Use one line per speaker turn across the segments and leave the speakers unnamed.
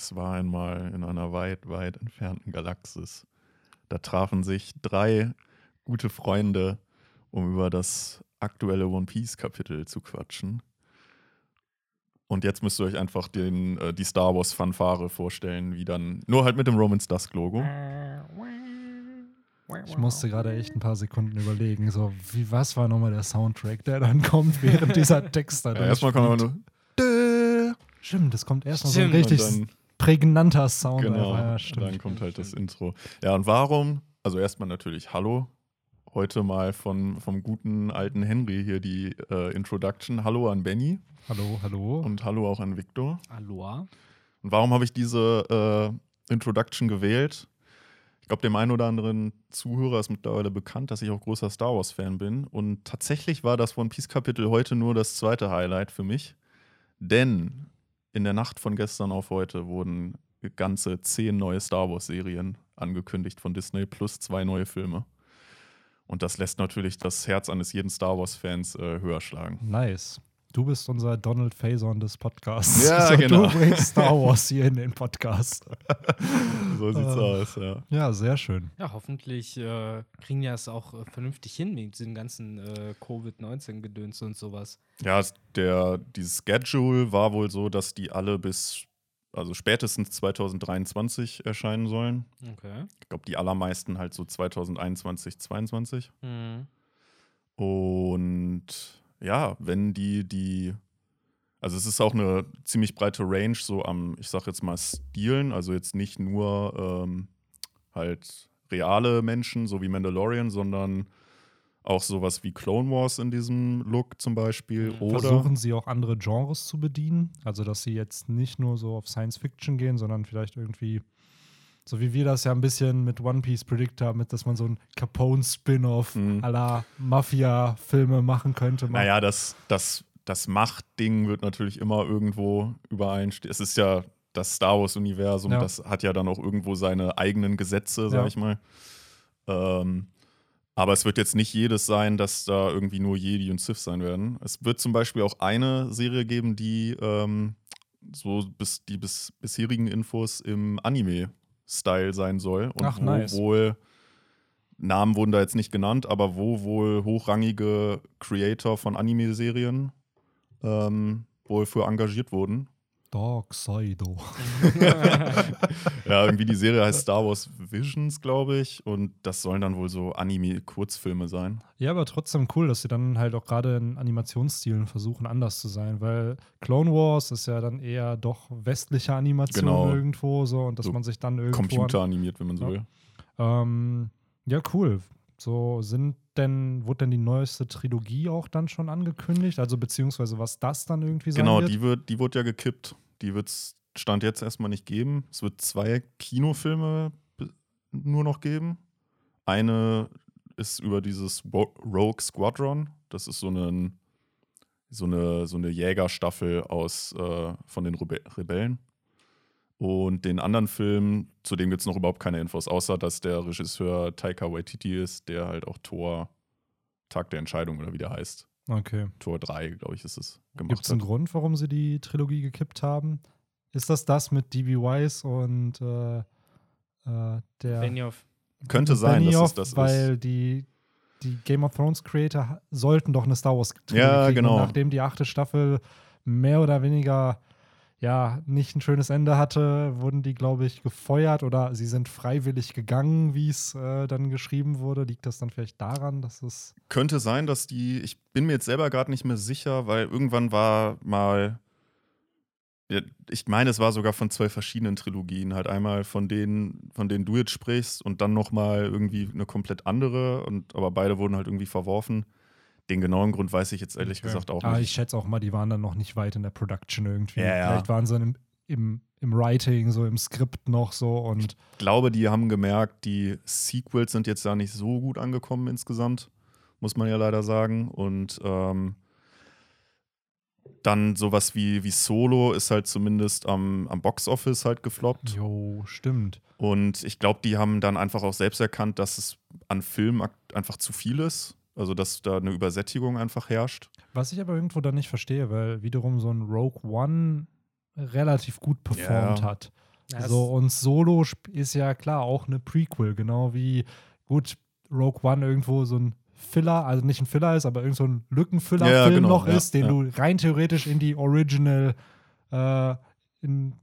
Es war einmal in einer weit, weit entfernten Galaxis. Da trafen sich drei gute Freunde, um über das aktuelle One Piece-Kapitel zu quatschen. Und jetzt müsst ihr euch einfach den, äh, die Star Wars-Fanfare vorstellen, wie dann, nur halt mit dem Romans Dusk-Logo.
Ich musste gerade echt ein paar Sekunden überlegen, so, wie, was war nochmal der Soundtrack, der dann kommt, während dieser Text da
Ja, erstmal kommt aber nur.
Stimmt, das kommt erstmal so richtig
Und dann-
prägnanter Sound.
Genau,
Ja,
dann kommt halt das Intro. Ja, und warum? Also erstmal natürlich Hallo. Heute mal von, vom guten alten Henry hier die äh, Introduction. Hallo an Benny
Hallo, hallo.
und hallo auch an Victor.
Aloha.
Und warum habe ich diese äh, Introduction gewählt? Ich glaube, dem einen oder anderen Zuhörer ist mittlerweile bekannt, dass ich auch großer Star Wars-Fan bin. Und tatsächlich war das One Piece-Kapitel heute nur das zweite Highlight für mich. Denn in der Nacht von gestern auf heute wurden ganze zehn neue Star Wars-Serien angekündigt von Disney plus zwei neue Filme. Und das lässt natürlich das Herz eines jeden Star Wars-Fans äh, höher schlagen.
Nice. Du bist unser Donald Faison des Podcasts.
Ja,
so,
genau.
Du bringst Star Wars hier in den Podcast.
So sieht's
Äh.
aus, ja.
Ja, sehr schön.
Ja, hoffentlich äh, kriegen die das auch äh, vernünftig hin mit diesem ganzen äh, Covid-19-Gedöns und sowas.
Ja, es- der, dieses Schedule war wohl so, dass die alle bis, also spätestens 2023 erscheinen sollen.
Okay.
Ich glaube, die allermeisten halt so 2021, 2022.
Mhm.
Und ja, wenn die, die, also es ist auch eine ziemlich breite Range so am, ich sag jetzt mal, Stilen, also jetzt nicht nur ähm, halt reale Menschen, so wie Mandalorian, sondern auch sowas wie Clone Wars in diesem Look zum Beispiel.
Mhm.
Oder
Versuchen sie auch andere Genres zu bedienen? Also, dass sie jetzt nicht nur so auf Science Fiction gehen, sondern vielleicht irgendwie, so wie wir das ja ein bisschen mit One Piece predict haben, mit, dass man so ein Capone-Spin-off
Mhm.
la Mafia-Filme machen könnte.
Naja, das, das, das Machtding wird natürlich immer irgendwo übereinstehen. Es ist ja das Star Wars-Universum,
Ja.
das hat ja dann auch irgendwo seine eigenen Gesetze, sag
Ja.
ich mal. Ähm, aber es wird jetzt nicht jedes sein, dass da irgendwie nur Jedi und Sith sein werden. Es wird zum Beispiel auch eine Serie geben, die ähm, so bis die bis, bisherigen Infos im Anime-Style sein soll. Und
Ach,
wo
nice.
wohl Namen wurden da jetzt nicht genannt, aber wo wohl hochrangige Creator von Anime-Serien ähm, wohl für engagiert wurden.
Dark Sido.
Ja, irgendwie die Serie heißt Star Wars Visions, glaube ich. Und das sollen dann wohl so Anime-Kurzfilme sein.
Ja, aber trotzdem cool, dass sie dann halt auch gerade in Animationsstilen versuchen, anders zu sein, weil Clone Wars ist ja dann eher doch westliche Animation
Genau.
irgendwo so und dass
So
man sich dann irgendwo.
Computeranimiert, wenn man so
Ja.
will.
Ähm, ja, cool. So sind denn, wurde denn die neueste Trilogie auch dann schon angekündigt? Also beziehungsweise was das dann irgendwie sein
Genau,
wird?
die wird, die wird ja gekippt. Die wird es Stand jetzt erstmal nicht geben. Es wird zwei Kinofilme nur noch geben. Eine ist über dieses Rogue Squadron. Das ist so, eine, so, eine, so eine Jägerstaffel aus, äh, von den Rebe Rebellen. Und den anderen Film, zu dem gibt es noch überhaupt keine Infos, außer dass der Regisseur Taika Waititi ist, der halt auch Tor Tag der Entscheidung oder wie der heißt.
Okay.
Tor 3, glaube ich, ist es gemacht.
Gibt es einen
hat.
Grund, warum sie die Trilogie gekippt haben? Ist das das mit DB Wise und äh, äh, der
Benioff.
Könnte sein, dass
Benioff,
es das
weil
ist.
die, die Game of Thrones Creator sollten doch eine Star Wars Trilogie
Ja, genau.
Nachdem die achte Staffel mehr oder weniger ja nicht ein schönes Ende hatte, wurden die, glaube ich, gefeuert oder sie sind freiwillig gegangen, wie es äh, dann geschrieben wurde. Liegt das dann vielleicht daran, dass es
Könnte sein, dass die, ich bin mir jetzt selber gerade nicht mehr sicher, weil irgendwann war mal, ich meine, es war sogar von zwei verschiedenen Trilogien, halt einmal von denen, von denen du jetzt sprichst und dann nochmal irgendwie eine komplett andere, und, aber beide wurden halt irgendwie verworfen. Den genauen Grund weiß ich jetzt ehrlich
Okay.
gesagt auch
Ah, ich
nicht.
schätze auch mal, die waren dann noch nicht weit in der Production irgendwie.
Ja, ja.
Vielleicht waren sie im, im, im Writing, so im Skript noch so und
Ich glaube, die haben gemerkt, die Sequels sind jetzt ja nicht so gut angekommen insgesamt, muss man ja leider sagen. Und ähm, dann sowas wie, wie Solo ist halt zumindest am, am Boxoffice halt gefloppt.
jo, stimmt.
Und ich glaube, die haben dann einfach auch selbst erkannt, dass es an Film ak- einfach zu viel ist. Also, dass da eine Übersättigung einfach herrscht.
Was ich aber irgendwo dann nicht verstehe, weil wiederum so ein Rogue One relativ gut performt
Ja.
hat.
Ja,
so, und Solo ist ja klar auch eine Prequel, genau wie, gut, Rogue One irgendwo so ein Filler, also nicht ein Filler ist, aber irgend so ein Lückenfüller-Film
Ja, ja, genau,
noch
ja,
ist, den
ja.
du rein theoretisch in die Original, äh, in,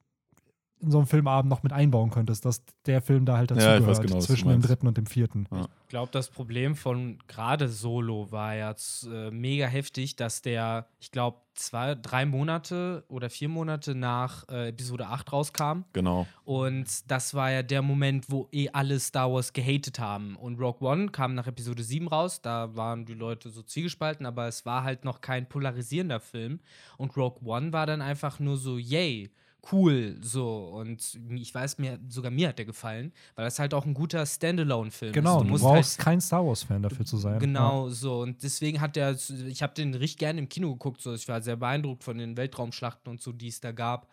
in so einem Filmabend noch mit einbauen könntest, dass der Film da halt
Ja,
dazugehört,
weiß genau,
zwischen dem dritten und dem vierten.
Ja.
Ich glaube, das Problem von gerade Solo war jetzt äh, mega heftig, dass der, ich glaube, zwei, drei Monate oder vier Monate nach äh, Episode 8 rauskam.
Genau.
Und das war ja der Moment, wo eh alle Star Wars gehatet haben. Und Rogue One kam nach Episode 7 raus. Da waren die Leute so zwiegespalten, aber es war halt noch kein polarisierender Film. Und Rogue One war dann einfach nur so, yay, cool, so. Und ich weiß, mir, sogar mir hat der gefallen, weil das halt auch ein guter Standalone-Film
Genau,
ist.
du,
musst
brauchst kein Star Wars-Fan dafür zu sein.
Genau, so. Und deswegen hat der, ich habe den richtig gerne im Kino geguckt, so. Ich war sehr beeindruckt von den Weltraumschlachten und so, die es da gab.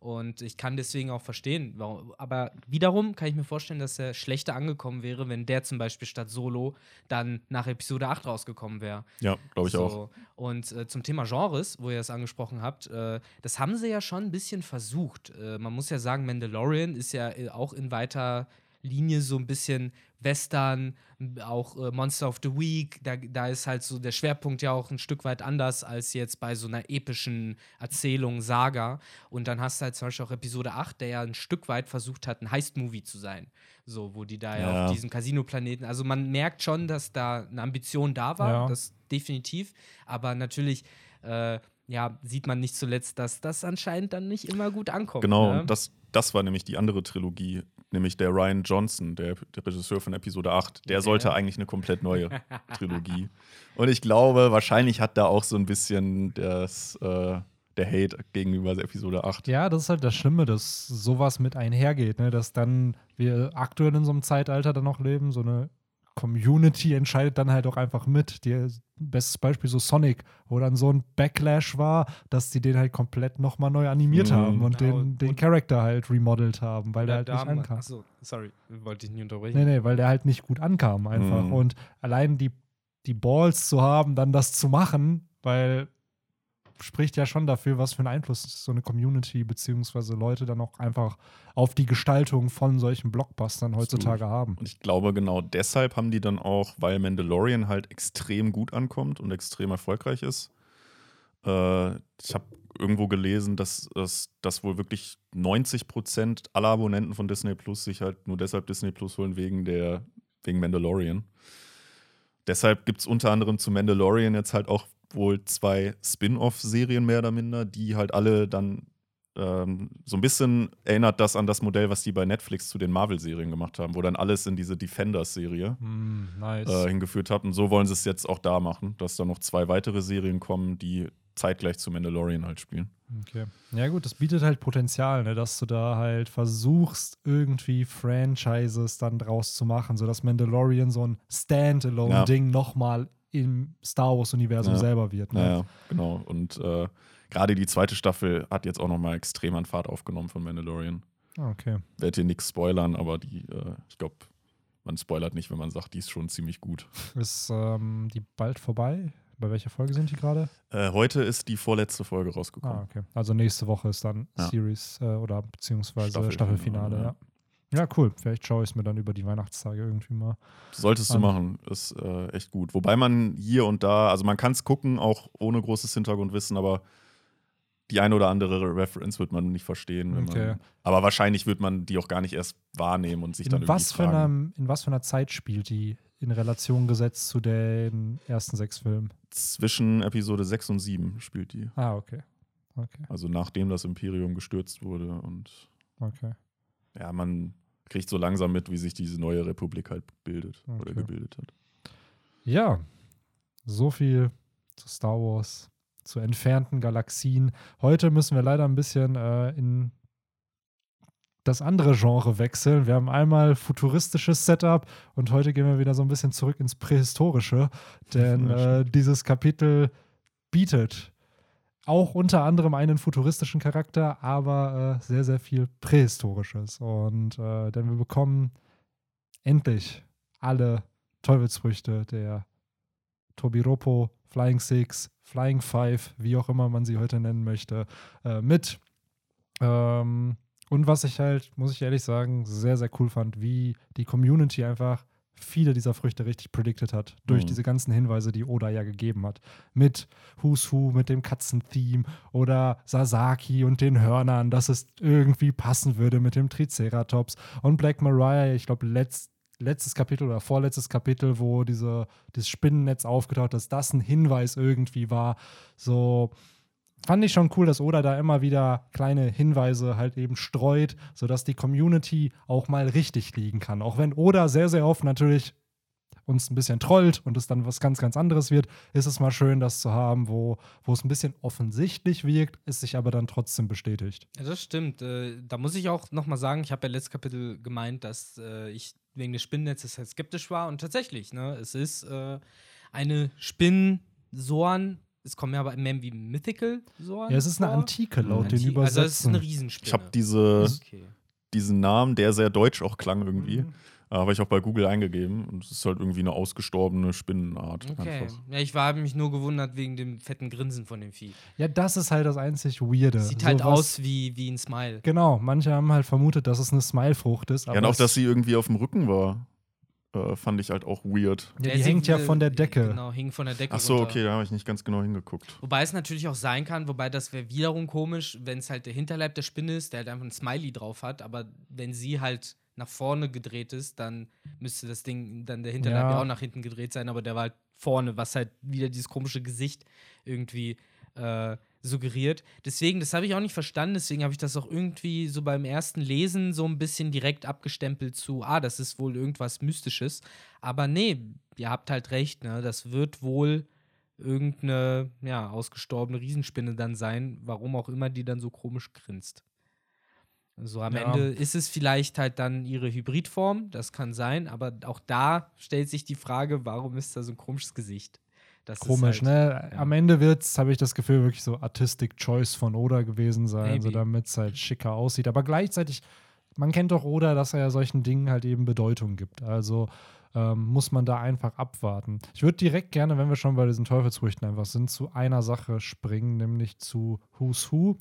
Und ich kann deswegen auch verstehen, warum. Aber wiederum kann ich mir vorstellen, dass er schlechter angekommen wäre, wenn der zum Beispiel statt Solo dann nach Episode 8 rausgekommen wäre.
Ja, glaube ich auch.
So. Und äh, zum Thema Genres, wo ihr es angesprochen habt, äh, das haben sie ja schon ein bisschen versucht. Äh, man muss ja sagen, Mandalorian ist ja äh, auch in weiter Linie so ein bisschen Western, auch äh, Monster of the Week. Da, da ist halt so der Schwerpunkt ja auch ein Stück weit anders als jetzt bei so einer epischen Erzählung, Saga. Und dann hast du halt zum Beispiel auch Episode 8, der ja ein Stück weit versucht hat, ein Heist-Movie zu sein. So, wo die da ja,
Ja.
auf diesem Casino-Planeten. Also man merkt schon, dass da eine Ambition da war.
Ja.
Das definitiv. Aber natürlich, äh, ja, sieht man nicht zuletzt, dass das anscheinend dann nicht immer gut ankommt.
Genau,
ne?
und das, das war nämlich die andere Trilogie, nämlich der Ryan Johnson, der, der Regisseur von Episode 8. Der sollte eigentlich eine komplett neue Trilogie. Und ich glaube, wahrscheinlich hat da auch so ein bisschen das, äh, der Hate gegenüber Episode 8.
Ja, das ist halt das Schlimme, dass sowas mit einhergeht, ne? dass dann wir aktuell in so einem Zeitalter dann noch leben, so eine Community entscheidet dann halt auch einfach mit. Die, bestes Beispiel so Sonic, wo dann so ein Backlash war, dass die den halt komplett nochmal neu animiert
Mhm.
haben und
Genau,
den, den
und-
Charakter halt remodelt haben, weil der halt nicht ankam.
Achso, sorry, wollte ich nicht unterbrechen.
Nee, nee, weil der halt nicht gut ankam einfach.
Mhm.
Und allein die, die Balls zu haben, dann das zu machen, weil spricht ja schon dafür, was für einen Einfluss so eine Community beziehungsweise Leute dann auch einfach auf die Gestaltung von solchen Blockbustern heutzutage haben.
Und ich glaube, genau deshalb haben die dann auch, weil Mandalorian halt extrem gut ankommt und extrem erfolgreich ist. Äh, ich habe irgendwo gelesen, dass dass- dass wohl wirklich 90 Prozent aller Abonnenten von Disney Plus sich halt nur deshalb Disney Plus holen wegen der wegen Mandalorian. Deshalb gibt es unter anderem zu Mandalorian jetzt halt auch wohl zwei Spin-off-Serien mehr oder minder, die halt alle dann ähm, so ein bisschen erinnert das an das Modell, was die bei Netflix zu den Marvel-Serien gemacht haben, wo dann alles in diese Defenders-Serie
Hm, nice.
äh, hingeführt hat. Und so wollen sie es jetzt auch da machen, dass da noch zwei weitere Serien kommen, die zeitgleich zu Mandalorian halt spielen.
Okay. Ja, gut, das bietet halt Potenzial, ne, dass du da halt versuchst, irgendwie Franchises dann draus zu machen, sodass Mandalorian so ein Standalone-Ding nochmal im Star Wars-Universum
Ja.
selber wird. Ne?
Naja, genau. Und äh, gerade die zweite Staffel hat jetzt auch noch mal extrem an Fahrt aufgenommen von Mandalorian.
Ah, Okay.
Werd hier nichts spoilern, aber die, äh, ich glaube, man spoilert nicht, wenn man sagt, die ist schon ziemlich gut.
Ist ähm, die bald vorbei? Bei welcher Folge sind die gerade?
Äh, heute ist die vorletzte Folge rausgekommen.
Ah, okay. Also nächste Woche ist dann
Ja.
Series äh, oder beziehungsweise
Staffelfinale,
Staffelfinale, ja.
Ja.
Cool. Vielleicht schaue ich es mir dann über die Weihnachtstage irgendwie mal.
Solltest du
An.
machen, ist äh, echt gut. Wobei man hier und da, also man kann es gucken, auch ohne großes Hintergrundwissen, aber die eine oder andere Reference wird man nicht verstehen.
Okay.
man, aber wahrscheinlich wird man die auch gar nicht erst wahrnehmen und sich dann
In was,
irgendwie fragen.
einer, in was für einer Zeit spielt die in Relation gesetzt zu den ersten sechs Filmen?
Zwischen Episode 6 und 7 spielt die.
Ah, okay. Okay,
Also nachdem das Imperium gestürzt wurde und
okay.
ja, man kriegt so langsam mit, wie sich diese neue Republik halt bildet oder
Okay.
gebildet hat.
Ja, so viel zu Star Wars, zu entfernten Galaxien. Heute müssen wir leider ein bisschen äh, in das andere Genre wechseln. Wir haben einmal futuristisches Setup und heute gehen wir wieder so ein bisschen zurück ins Prähistorische, denn äh, dieses Kapitel bietet auch unter anderem einen futuristischen Charakter, aber äh, sehr, sehr viel Prähistorisches. Und äh, denn wir bekommen endlich alle Teufelsfrüchte der Tobiropo, Flying Six, Flying Five, wie auch immer man sie heute nennen möchte, äh, mit. Ähm, Und was ich halt, muss ich ehrlich sagen, sehr, sehr cool fand, wie die Community einfach viele dieser Früchte richtig predicted hat. Durch
Mhm.
diese ganzen Hinweise, die Oda ja gegeben hat. Mit Who's Who, mit dem Katzentheme oder Sasaki und den Hörnern, dass es irgendwie passen würde mit dem Triceratops. Und Black Mariah, ich glaube, letzt, letztes Kapitel oder vorletztes Kapitel, wo diese, dieses Spinnennetz aufgetaucht ist, dass das ein Hinweis irgendwie war. So, fand ich schon cool, dass Oda da immer wieder kleine Hinweise halt eben streut, sodass die Community auch mal richtig liegen kann. Auch wenn Oda sehr, sehr oft natürlich uns ein bisschen trollt und es dann was ganz, ganz anderes wird, ist es mal schön, das zu haben, wo, wo es ein bisschen offensichtlich wirkt, es sich aber dann trotzdem bestätigt.
Ja, das stimmt. Äh, da muss ich auch noch mal sagen, ich habe ja letztes Kapitel gemeint, dass äh, ich wegen des Spinnennetzes halt skeptisch war. Und tatsächlich, ne, es ist äh, eine Spinnsorn. Es kommen ja aber mehr wie Mythical-Sorn.
Ja, es ist eine. Antike laut
Anti-
den Übersetzungen.
Also, es ist eine Riesenspinne.
Ich habe diese,
Okay.
diesen Namen, der sehr deutsch auch klang irgendwie,
Mhm.
äh, habe ich auch bei Google eingegeben. Und es ist halt irgendwie eine ausgestorbene Spinnenart.
Okay.
Einfach.
Ja, ich habe mich nur gewundert wegen dem fetten Grinsen von dem Vieh.
Ja, das ist halt das einzig Weirde.
Sieht halt
So was-
aus wie, wie ein Smile.
Genau, manche haben halt vermutet, dass es eine Smile-Frucht ist.
Ja,
aber
und auch, dass sie irgendwie auf dem Rücken war, äh, fand ich halt auch weird.
Ja,
Der
die hängt ja von der Decke.
Genau, hing von der Decke.
Ach so,
runter.
okay, da habe ich nicht ganz genau hingeguckt.
Wobei es natürlich auch sein kann, wobei das wäre wiederum komisch, wenn es halt der Hinterleib der Spinne ist, der halt einfach ein Smiley drauf hat, aber wenn sie halt nach vorne gedreht ist, dann müsste das Ding, dann der Hinterleib
Ja.
ja, auch nach hinten gedreht sein, aber der war halt vorne, was halt wieder dieses komische Gesicht irgendwie äh, suggeriert. Deswegen, das habe ich auch nicht verstanden, deswegen habe ich das auch irgendwie so beim ersten Lesen so ein bisschen direkt abgestempelt zu, ah, das ist wohl irgendwas Mystisches. Aber nee, ihr habt halt recht, ne? Das wird wohl irgendeine, ja, ausgestorbene Riesenspinne dann sein, warum auch immer die dann so komisch grinst. So am
Ja.
Ende ist es vielleicht halt dann ihre Hybridform, das kann sein, aber auch da stellt sich die Frage, warum ist da so ein komisches Gesicht? Das
Komisch,
halt,
ne? Am Ende wird es, habe ich das Gefühl, wirklich so Artistic Choice von Oda gewesen sein,
Maybe.
so damit es halt schicker aussieht. Aber gleichzeitig, man kennt doch Oda, dass er ja solchen Dingen halt eben Bedeutung gibt. Also ähm, muss man da einfach abwarten. Ich würde direkt gerne, wenn wir schon bei diesen Teufelsfrüchten einfach sind, zu einer Sache springen, nämlich zu Who's Who,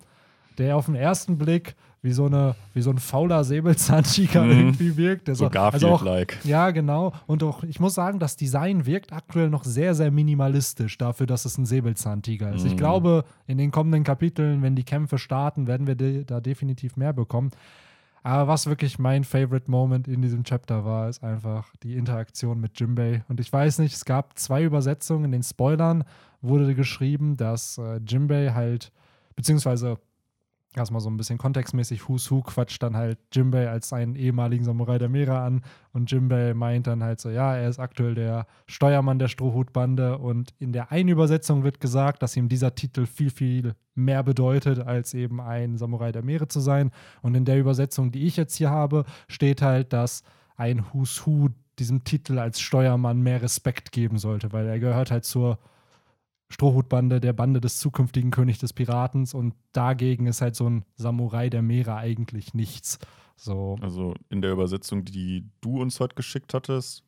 der auf den ersten Blick wie so, eine, wie so ein fauler Säbelzahntiger
Mhm.
irgendwie wirkt. Der
So
also auch,
Garfield-like.
ja, genau. Und auch, ich muss sagen, das Design wirkt aktuell noch sehr, sehr minimalistisch dafür, dass es ein Säbelzahntiger ist. Ich
Mhm.
glaube, in den kommenden Kapiteln, wenn die Kämpfe starten, werden wir de da definitiv mehr bekommen. Aber was wirklich mein Favorite Moment in diesem Chapter war, ist einfach die Interaktion mit Jimbei. Und ich weiß nicht, es gab zwei Übersetzungen. In den Spoilern wurde geschrieben, dass äh, Jimbei halt, beziehungsweise erstmal so ein bisschen kontextmäßig, Who's Who quatscht dann halt Jimbei als einen ehemaligen Samurai der Meere an und Jimbei meint dann halt so, ja, er ist aktuell der Steuermann der Strohhutbande und in der einen Übersetzung wird gesagt, dass ihm dieser Titel viel, viel mehr bedeutet, als eben ein Samurai der Meere zu sein und in der Übersetzung, die ich jetzt hier habe, steht halt, dass ein Who's Who diesem Titel als Steuermann mehr Respekt geben sollte, weil er gehört halt zur Strohhutbande, der Bande des zukünftigen König des Piratens und dagegen ist halt so ein Samurai der Meere eigentlich nichts. So.
Also in der Übersetzung, die du uns heute geschickt hattest,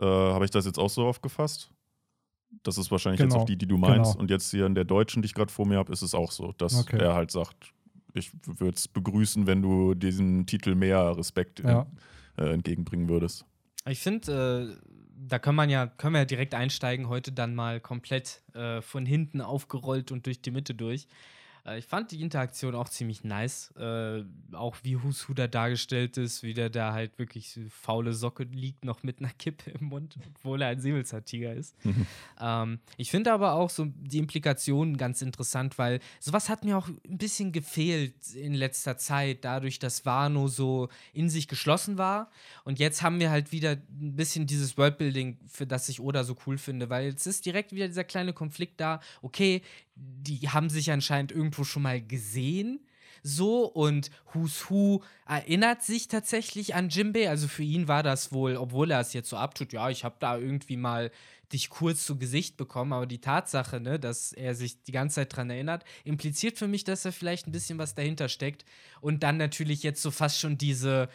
äh, habe ich das jetzt auch so aufgefasst. Das ist wahrscheinlich jetzt
Genau,
auch die, die du meinst.
genau.
Und jetzt hier in der deutschen, die ich gerade vor mir habe, ist es auch so, dass
Okay.
er halt sagt, ich würde es begrüßen, wenn du diesem Titel mehr Respekt
Ja.
äh, entgegenbringen würdest.
Ich finde, äh, da kann man ja, können wir ja direkt einsteigen, heute dann mal komplett äh, von hinten aufgerollt und durch die Mitte durch. Äh, ich fand die Interaktion auch ziemlich nice. Äh, auch wie Husu da dargestellt ist, wie der da halt wirklich so faule Socke liegt, noch mit einer Kippe im Mund, obwohl er ein Säbelzahntiger ist. Ähm, ich finde aber auch so die Implikationen ganz interessant, weil sowas hat mir auch ein bisschen gefehlt in letzter Zeit, dadurch, dass Wano so in sich geschlossen war. Und jetzt haben wir halt wieder ein bisschen dieses Worldbuilding, für das ich Oda so cool finde, weil jetzt ist direkt wieder dieser kleine Konflikt da. Okay, die haben sich anscheinend irgendwo schon mal gesehen. So und Who's Who erinnert sich tatsächlich an Jimbei. Also für ihn war das wohl, obwohl er es jetzt so abtut, ja, ich habe da irgendwie mal dich kurz zu Gesicht bekommen, aber die Tatsache, ne, dass er sich die ganze Zeit dran erinnert, impliziert für mich, dass da vielleicht ein bisschen was dahinter steckt. Und dann natürlich jetzt so fast schon diese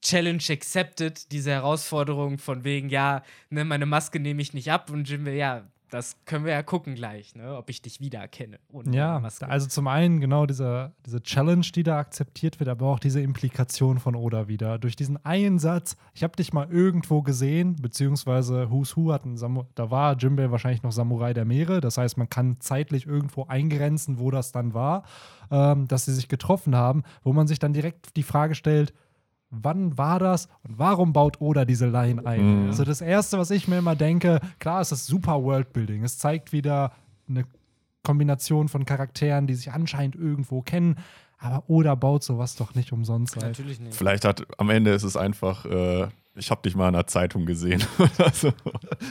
Challenge accepted, diese Herausforderung von wegen, ja, ne, meine Maske nehme ich nicht ab und Jimbei, ja, das können wir ja gucken gleich, ne? ob ich dich wiedererkenne.
Ja,
Maske.
also zum einen genau diese, diese Challenge, die da akzeptiert wird, aber auch diese Implikation von Oda wieder. Durch diesen einen Satz, ich habe dich mal irgendwo gesehen, beziehungsweise Who's Who hat einen Samu da war Jimbei wahrscheinlich noch Samurai der Meere, das heißt, man kann zeitlich irgendwo eingrenzen, wo das dann war, ähm, dass sie sich getroffen haben, wo man sich dann direkt die Frage stellt, wann war das und warum baut Oda diese Line ein?
Mhm.
Also das Erste, was ich mir immer denke, klar ist das super Worldbuilding. Es zeigt wieder eine Kombination von Charakteren, die sich anscheinend irgendwo kennen, aber Oda baut sowas doch nicht umsonst. Halt.
Natürlich nicht.
Vielleicht hat am Ende ist es einfach, äh, ich habe dich mal in einer Zeitung gesehen. also,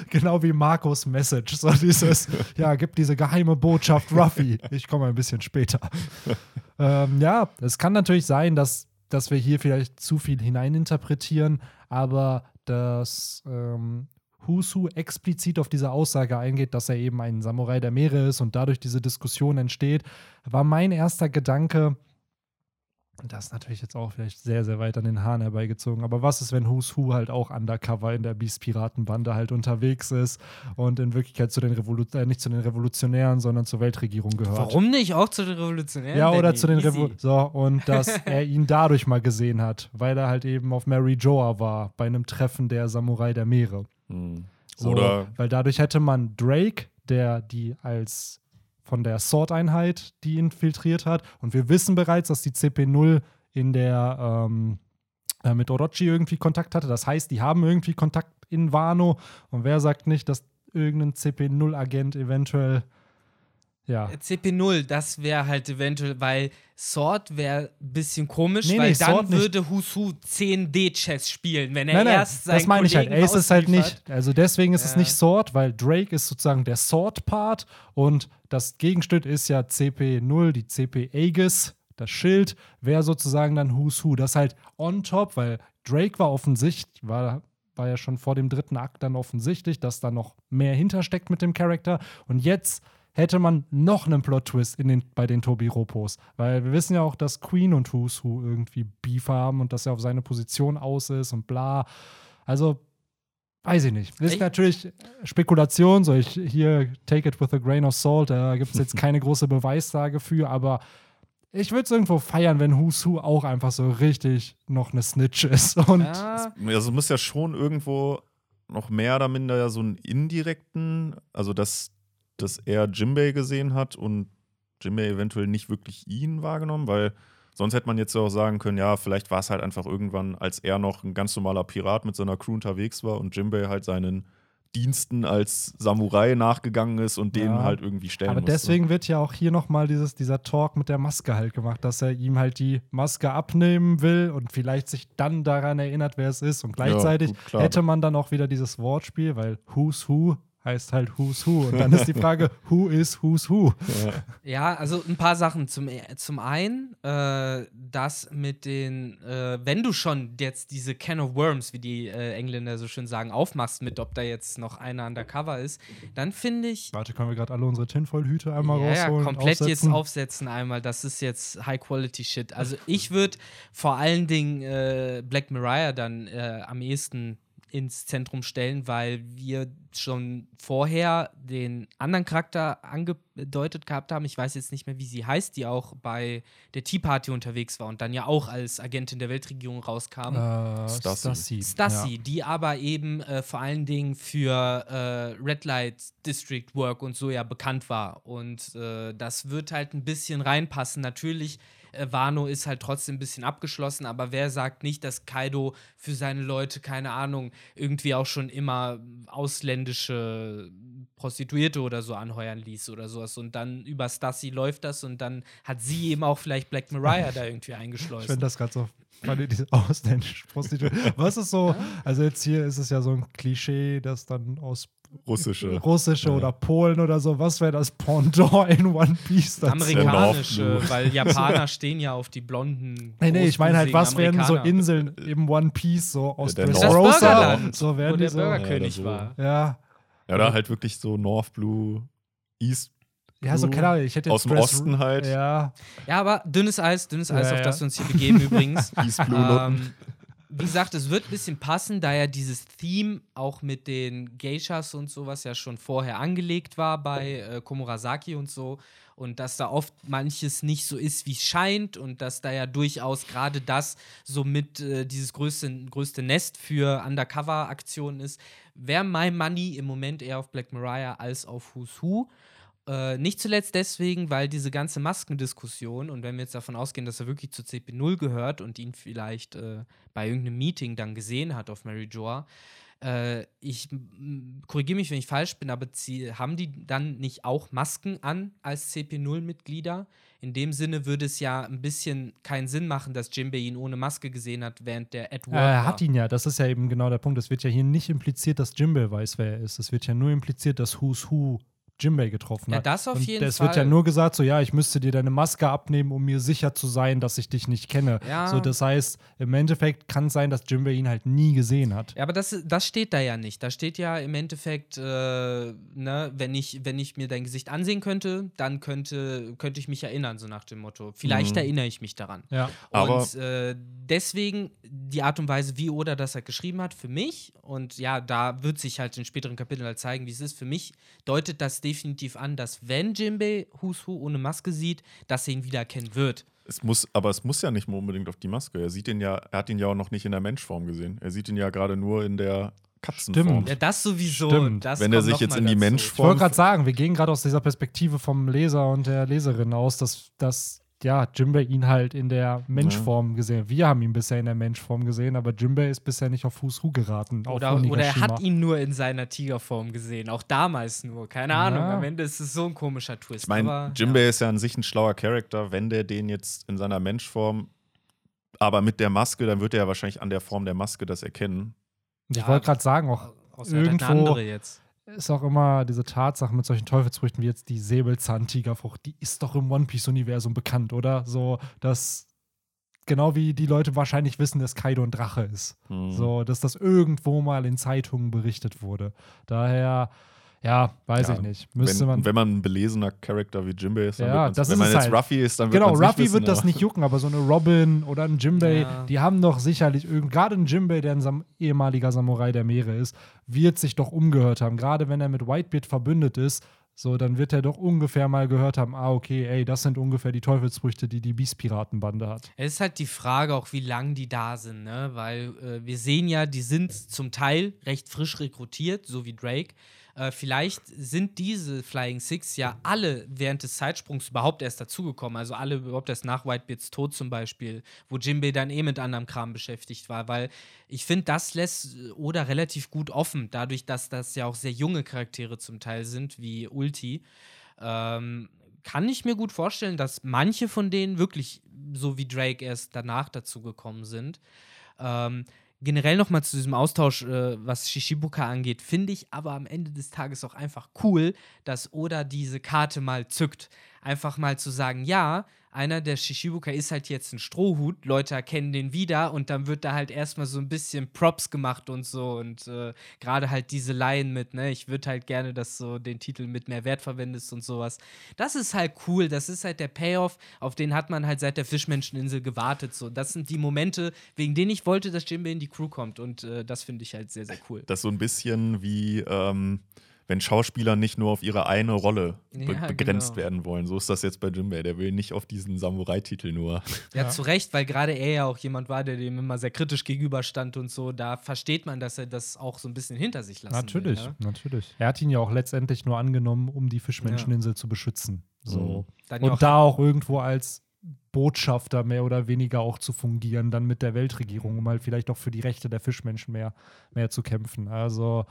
Genau wie Marcos Message. So dieses, ja, gibt diese geheime Botschaft Ruffy. Ich komme ein bisschen später. ähm, ja, es kann natürlich sein, dass, dass wir hier vielleicht zu viel hineininterpretieren, aber dass ähm, Husu explizit auf diese Aussage eingeht, dass er eben ein Samurai der Meere ist und dadurch diese Diskussion entsteht, war mein erster Gedanke, das ist natürlich jetzt auch vielleicht sehr, sehr weit an den Haaren herbeigezogen. Aber was ist, wenn Who's Who halt auch undercover in der Beast-Piratenbande halt unterwegs ist und in Wirklichkeit zu den Revolu äh, nicht zu den Revolutionären, sondern zur Weltregierung gehört?
Warum nicht auch zu den Revolutionären?
Ja, oder
Danny?
zu den
Easy.
Revo So, und dass er ihn dadurch mal gesehen hat, weil er halt eben auf Mary Joa war, bei einem Treffen der Samurai der Meere.
hm.
So,
Oder
weil dadurch hätte man Drake, der die als von der Sword-Einheit die infiltriert hat. Und wir wissen bereits, dass die CP0 in der ähm, äh, mit Orochi irgendwie Kontakt hatte. Das heißt, die haben irgendwie Kontakt in Wano. Und wer sagt nicht, dass irgendein CP0-Agent eventuell ja.
CP0, das wäre halt eventuell, weil Sword wäre ein bisschen komisch,
Nee,
weil
nee,
dann
Sword
würde Husu 10D-Chess spielen, wenn er
Nein, nein,
erst seinen
das meine ich halt. Ace ist halt nicht, also deswegen ist es
Ja.
nicht Sword, weil Drake ist sozusagen der Sword-Part und das Gegenstück ist ja CP0, die CP Aegis, das Schild, wäre sozusagen dann Who's Who. Das halt on top, weil Drake war offensichtlich, war, war ja schon vor dem dritten Akt dann offensichtlich, dass da noch mehr hintersteckt mit dem Charakter und jetzt hätte man noch einen Plot-Twist in den, bei den Tobi Ropos. Weil wir wissen ja auch, dass Queen und Who's Who irgendwie Beef haben und dass er auf seine Position aus ist und bla. Also, weiß ich nicht. Ist
Ich-
natürlich Spekulation, so ich hier take it with a grain of salt, da gibt es jetzt keine große Beweislage für, aber ich würde es irgendwo feiern, wenn Who's Who auch einfach so richtig noch eine Snitch ist. Und
Ja,
Also es muss ja schon irgendwo noch mehr oder minder ja so einen indirekten, also dass, dass er Jimbei gesehen hat und Jimbei eventuell nicht wirklich ihn wahrgenommen, weil sonst hätte man jetzt ja auch sagen können, ja, vielleicht war es halt einfach irgendwann, als er noch ein ganz normaler Pirat mit seiner Crew unterwegs war und Jimbei halt seinen Diensten als Samurai nachgegangen ist und den
Ja.
halt irgendwie stellen
Aber
musste.
deswegen wird ja auch hier nochmal dieser Talk mit der Maske halt gemacht, dass er ihm halt die Maske abnehmen will und vielleicht sich dann daran erinnert, wer es ist. Und gleichzeitig
gut, klar.
hätte man dann auch wieder dieses Wortspiel, weil Who's Who heißt halt Who's Who. Und dann ist die Frage, Who is Who's Who?
Ja, also ein paar Sachen. Zum, zum einen, äh, das mit den, äh, wenn du schon jetzt diese Can of Worms, wie die äh, Engländer so schön sagen, aufmachst mit, ob da jetzt noch einer undercover ist, dann finde ich.
Warte, können wir gerade alle unsere Tinfoil-Hüte einmal
ja, ja,
rausholen?
komplett
und
jetzt
aufsetzen?
aufsetzen einmal. Das ist jetzt High-Quality-Shit. Also ich würde vor allen Dingen äh, Black Mariah dann äh, am ehesten ins Zentrum stellen, weil wir schon vorher den anderen Charakter angedeutet gehabt haben. Ich weiß jetzt nicht mehr, wie sie heißt, die auch bei der Tea Party unterwegs war und dann ja auch als Agentin der Weltregierung rauskam.
Äh,
Stassi.
Stassi.
Stassi,
Ja.
die aber eben äh, vor allen Dingen für äh, Red Light District Work und so ja bekannt war. Und äh, das wird halt ein bisschen reinpassen. Natürlich, äh, Wano ist halt trotzdem ein bisschen abgeschlossen, aber wer sagt nicht, dass Kaido für seine Leute, keine Ahnung, irgendwie auch schon immer ausländische Prostituierte oder so anheuern ließ oder sowas. Und dann über Stassi läuft das und dann hat sie eben auch vielleicht Black Mariah da irgendwie
Ich
eingeschleust.
finde das gerade so diese ausländische Prostitution. Was ist so, also jetzt hier ist es ja so ein Klischee, das dann aus
Russische.
Russische
Ja.
oder Polen oder so, was wäre das Pendant in One Piece dazu?
Amerikanische, weil Japaner stehen ja auf die blonden.
Nee, nee, ich meine halt, was wären so. Inseln im One Piece, so aus
der
Dressrosa? So
wo
wären die
der
so.
Burgerkönig
Ja,
war.
Ja.
Ja, da halt wirklich so North Blue, East
Ja, so keine Ahnung, ich hätte jetzt
aus dem
Dress-
Osten halt.
Ja,
Ja, aber dünnes Eis, dünnes Eis,
Ja,
auf
ja.
das wir uns hier begeben übrigens.
East Blue
ähm, wie gesagt, es wird ein bisschen passen, da ja dieses Theme auch mit den Geishas und sowas ja schon vorher angelegt war bei äh, Komurasaki und so. Und dass da oft manches nicht so ist, wie es scheint. Und dass da ja durchaus gerade das so mit äh, dieses größte, größte Nest für Undercover-Aktionen ist, wäre mein Money im Moment eher auf Black Mariah als auf Who's Who. Äh, nicht zuletzt deswegen, weil diese ganze Maskendiskussion und wenn wir jetzt davon ausgehen, dass er wirklich zu CP0 gehört und ihn vielleicht äh, bei irgendeinem Meeting dann gesehen hat auf Mary Joa, äh, ich korrigiere mich, wenn ich falsch bin, aber sie, haben die dann nicht auch Masken an als CP0-Mitglieder? In dem Sinne würde es ja ein bisschen keinen Sinn machen, dass Jimbei ihn ohne Maske gesehen hat, während der Edward.
Er hat ihn ja, das ist ja eben genau der Punkt. Es wird ja hier nicht impliziert, dass Jimbei weiß, wer er ist. Es wird ja nur impliziert, dass Who's Who Jimbei getroffen
Ja,
hat.
das auf
und
jeden
es
Fall.
wird ja nur gesagt, so ja, ich müsste dir deine Maske abnehmen, um mir sicher zu sein, dass ich dich nicht kenne.
Ja.
So, das heißt, im Endeffekt kann es sein, dass Jimbei ihn halt nie gesehen hat.
Ja, aber das, das steht da ja nicht. Da steht ja im Endeffekt, äh, ne, wenn ich, wenn ich mir dein Gesicht ansehen könnte, dann könnte, könnte ich mich erinnern, so nach dem Motto. Vielleicht
Mhm.
erinnere ich mich daran.
Ja.
Aber-
und äh, deswegen die Art und Weise, wie Oda das halt geschrieben hat, für mich, und ja, da wird sich halt in späteren Kapiteln halt zeigen, wie es ist, für mich deutet das definitiv an, dass wenn Jimbei Who's Who ohne Maske sieht, dass er ihn wiedererkennen wird.
Es muss, aber es muss ja nicht mal unbedingt auf die Maske. Er sieht ihn ja, er hat ihn ja auch noch nicht in der Menschform gesehen. Er sieht ihn ja gerade nur in der Katzenform.
Stimmt.
Ja, das sowieso.
Stimmt.
Das
Wenn er sich jetzt in die
dazu.
Ich
Menschform
wollte gerade sagen, wir gehen gerade aus dieser Perspektive vom Leser und der Leserin aus, dass, dass ja, Jimbei ihn halt in der Menschform gesehen hat. Wir haben ihn bisher in der Menschform gesehen, aber Jimbei ist bisher nicht auf Fuß Hu geraten.
Oder, oder er hat ihn nur in seiner Tigerform gesehen. Auch damals nur. Keine Ahnung.
Ja.
Am Ende ist es so ein komischer Twist.
Ich meine, Jimbei ist ja an sich ein schlauer Charakter. Wenn der den jetzt in seiner Menschform, aber mit der Maske, dann wird er ja wahrscheinlich an der Form der Maske das erkennen.
Ich
Ja,
wollte gerade sagen, auch
Ja,
irgendwo-
eine andere jetzt.
Ist auch immer diese Tatsache mit solchen Teufelsfrüchten wie jetzt die Säbelzahn-Tigerfrucht, die ist doch im One Piece-Universum bekannt, oder? So, dass genau wie die Leute wahrscheinlich wissen, dass Kaido ein Drache ist.
Hm.
So, dass das irgendwo mal in Zeitungen berichtet wurde. Daher, ja, weiß
Ja,
ich nicht. Müsste
wenn,
man.
wenn man ein belesener Charakter wie Jimbei ist, dann
Ja, das
wenn
ist
man
es
jetzt
halt.
Ruffy ist, dann wird
Genau, Ruffy
wissen,
wird das
aber-
nicht jucken, aber so eine Robin oder ein Jimbei,
Ja.
die haben doch sicherlich irgend, gerade ein Jimbei, der ein Sam ehemaliger Samurai der Meere ist, wird sich doch umgehört haben. Gerade wenn er mit Whitebeard verbündet ist, so, dann wird er doch ungefähr mal gehört haben, ah, okay, ey, das sind ungefähr die Teufelsfrüchte, die die Beast-Piratenbande hat.
Es ist halt die Frage auch, wie lang die da sind, ne? Weil äh, wir sehen ja, die sind zum Teil recht frisch rekrutiert, so wie Drake. Äh, vielleicht sind diese Flying Six ja alle während des Zeitsprungs überhaupt erst dazugekommen. Also alle überhaupt erst nach Whitebeards Tod zum Beispiel, wo Jimbei dann eh mit anderem Kram beschäftigt war. Weil ich finde, das lässt äh, Oda relativ gut offen, dadurch, dass das ja auch sehr junge Charaktere zum Teil sind, wie Ulti. Ähm, kann ich mir gut vorstellen, dass manche von denen wirklich so wie Drake erst danach dazu gekommen sind. Ähm, generell noch mal zu diesem Austausch, äh, was Shishibuka angeht, finde ich aber am Ende des Tages auch einfach cool, dass Oda diese Karte mal zückt. Einfach mal zu sagen, ja, einer der Shishibuka ist halt jetzt ein Strohhut, Leute erkennen den wieder und dann wird da halt erstmal so ein bisschen Props gemacht und so und äh, gerade halt diese Laien mit, ne, ich würde halt gerne, dass du den Titel mit mehr Wert verwendest und sowas. Das ist halt cool, das ist halt der Payoff, auf den hat man halt seit der Fischmenscheninsel gewartet, so. Das sind die Momente, wegen denen ich wollte, dass Jimbe in die Crew kommt und äh, das finde ich halt sehr, sehr cool.
Das so ein bisschen wie, ähm, wenn Schauspieler nicht nur auf ihre eine Rolle be
Ja,
begrenzt
genau.
werden wollen. So ist das jetzt bei Jimbei. Der will nicht auf diesen Samurai-Titel nur.
Ja,
Ja.
zu Recht, weil gerade er ja auch jemand war, der dem immer sehr kritisch gegenüberstand und so. Da versteht man, dass er das auch so ein bisschen hinter sich lassen
Natürlich,
will. Ne?
natürlich. Er hat ihn ja auch letztendlich nur angenommen, um die Fischmenscheninsel zu beschützen. So.
Ja auch-
Und da auch irgendwo als Botschafter mehr oder weniger auch zu fungieren, dann mit der Weltregierung, um halt vielleicht auch für die Rechte der Fischmenschen mehr, mehr zu kämpfen. Also,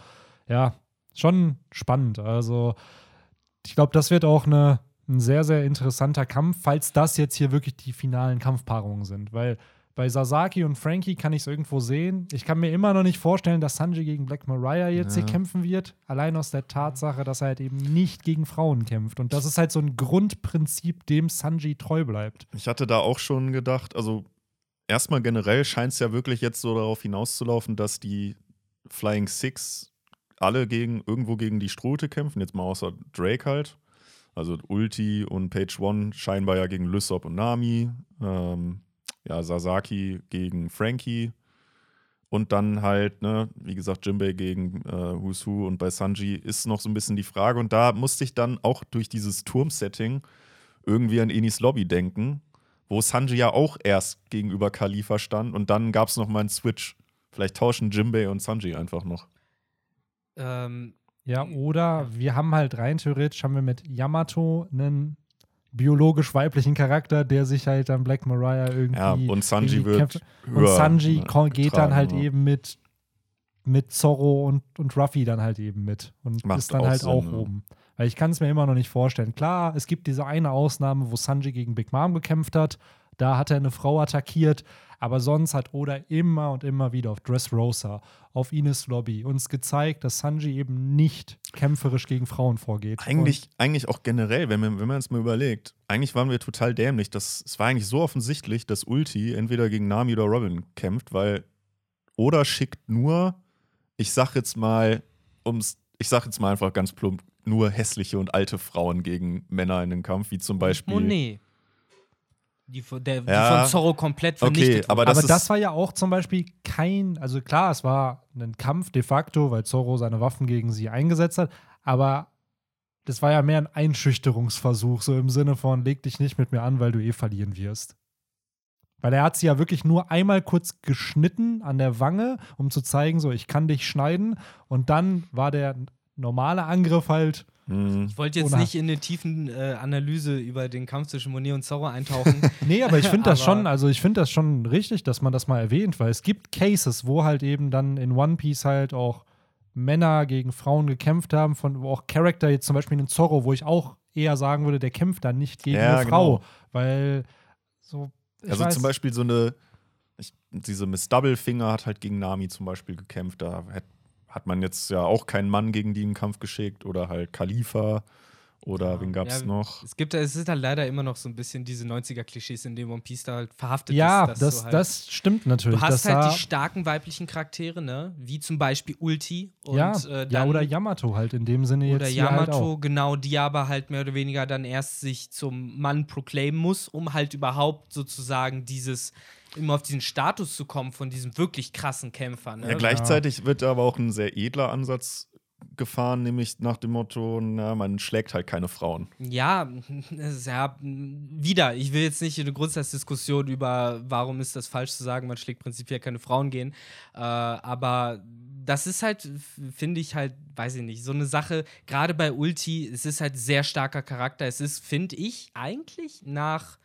ja, schon spannend. Also, ich glaube, das wird auch eine, ein sehr, sehr interessanter Kampf, falls das jetzt hier wirklich die finalen Kampfpaarungen sind. Weil bei Sasaki und Frankie kann ich es irgendwo sehen. Ich kann mir immer noch nicht vorstellen, dass Sanji gegen Black Mariah jetzt
Ja.
hier kämpfen wird. Allein aus der Tatsache, dass er halt eben nicht gegen Frauen kämpft. Und das ist halt so ein Grundprinzip, dem Sanji treu bleibt.
Ich hatte da auch schon gedacht, also erstmal generell scheint es ja wirklich jetzt so darauf hinauszulaufen, dass die Flying Six alle gegen irgendwo gegen die Strohte kämpfen, jetzt mal außer Drake halt. Also Ulti und Page One scheinbar ja gegen Lysop und Nami. Ähm, ja, Sasaki gegen Frankie. Und dann halt, ne, wie gesagt, Jimbei gegen äh, Who's Who und bei Sanji ist noch so ein bisschen die Frage. Und da musste ich dann auch durch dieses Turmsetting irgendwie an Enis Lobby denken, wo Sanji ja auch erst gegenüber Khalifa stand und dann gab es noch mal einen Switch. Vielleicht tauschen Jimbei und Sanji einfach noch.
Ähm,
Ja, oder wir haben halt rein theoretisch haben wir mit Yamato einen biologisch weiblichen Charakter, der sich halt dann Black Mariah irgendwie.
Ja, und Sanji
irgendwie
wird
kämpft.
höher.
Und Sanji
ne,
geht dann halt
ja.
eben mit, mit Zorro und, und Ruffy dann halt eben mit. Und
Macht
ist dann
auch
halt
Sinn,
auch
ja.
oben. Weil ich kann es mir immer noch nicht vorstellen. Klar, es gibt diese eine Ausnahme, wo Sanji gegen Big Mom gekämpft hat. Da hat er eine Frau attackiert. Aber sonst hat Oda immer und immer wieder auf Dressrosa, auf Ines Lobby uns gezeigt, dass Sanji eben nicht kämpferisch gegen Frauen vorgeht.
Eigentlich, eigentlich auch generell, wenn man, wenn man es mal überlegt, eigentlich waren wir total dämlich. Das, es war eigentlich so offensichtlich, dass Ulti entweder gegen Nami oder Robin kämpft, weil Oda schickt nur, ich sag jetzt mal, ums, ich sag jetzt mal einfach ganz plump, nur hässliche und alte Frauen gegen Männer in den Kampf, wie zum Beispiel.
Monet. Die, von- der, die
Ja.
von Zorro komplett
Okay,
vernichtet
aber
wurde.
das
aber das war ja auch zum Beispiel kein, also klar, es war ein Kampf de facto, weil Zorro seine Waffen gegen sie eingesetzt hat, aber das war ja mehr ein Einschüchterungsversuch, so im Sinne von, leg dich nicht mit mir an, weil du eh verlieren wirst. Weil er hat sie ja wirklich nur einmal kurz geschnitten an der Wange, um zu zeigen, so, ich kann dich schneiden. Und dann war der normale Angriff halt.
Ich wollte jetzt
Ohne-
nicht in eine tiefen äh, Analyse über den Kampf zwischen Monet und Zorro eintauchen.
Nee, aber ich finde das schon, also ich finde das schon richtig, dass man das mal erwähnt, weil es gibt Cases, wo halt eben dann in One Piece halt auch Männer gegen Frauen gekämpft haben, von wo auch Charakter, jetzt zum Beispiel in Zorro, wo ich auch eher sagen würde, der kämpft dann nicht gegen
Ja,
eine Frau,
genau.
weil so. Ich
Also
weiß,
zum Beispiel so eine, ich, diese Miss Doublefinger hat halt gegen Nami zum Beispiel gekämpft. Da hat, hat man jetzt ja auch keinen Mann gegen die in den Kampf geschickt oder halt Khalifa oder
Ja.
wen gab's
Ja,
noch?
es gibt, es ist halt leider immer noch so ein bisschen diese 90er-Klischees, in denen One Piece da halt verhaftet
ja,
ist. dass
das,
halt,
das stimmt natürlich.
Du hast
das
halt die starken weiblichen Charaktere, ne? Wie zum Beispiel Ulti und
ja,
äh,
ja,
dann,
oder Yamato halt in dem Sinne
oder
jetzt hier halt
Yamato,
auch.
genau, die aber halt mehr oder weniger dann erst sich zum Mann proclaimen muss, um halt überhaupt sozusagen dieses, immer auf diesen Status zu kommen von diesem wirklich krassen Kämpfer. Ne?
Ja, gleichzeitig wird aber auch ein sehr edler Ansatz gefahren, nämlich nach dem Motto, na, man schlägt halt keine Frauen.
Ja, ja wieder. Ich will jetzt nicht in eine Grundsatzdiskussion über, warum ist das falsch zu sagen, man schlägt prinzipiell keine Frauen gehen. Äh, aber das ist halt, finde ich halt, weiß ich nicht, so eine Sache. Gerade bei Ulti, es ist halt sehr starker Charakter. Es ist, finde ich, eigentlich nach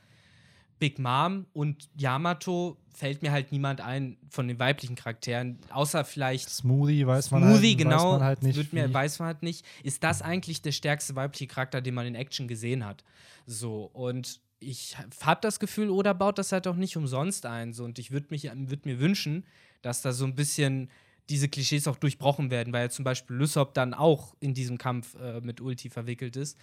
Big Mom und Yamato fällt mir halt niemand ein von den weiblichen Charakteren, außer vielleicht
Smoothie weiß man
Smoothie,
halt,
genau,
weiß man halt nicht.
wird mir, weiß man halt nicht. Ist das eigentlich der stärkste weibliche Charakter, den man in Action gesehen hat? So, und ich habe das Gefühl, Oda baut das halt auch nicht umsonst ein. So, und ich würde würd mir wünschen, dass da so ein bisschen diese Klischees auch durchbrochen werden, weil ja zum Beispiel Lysop dann auch in diesem Kampf äh, mit Ulti verwickelt ist.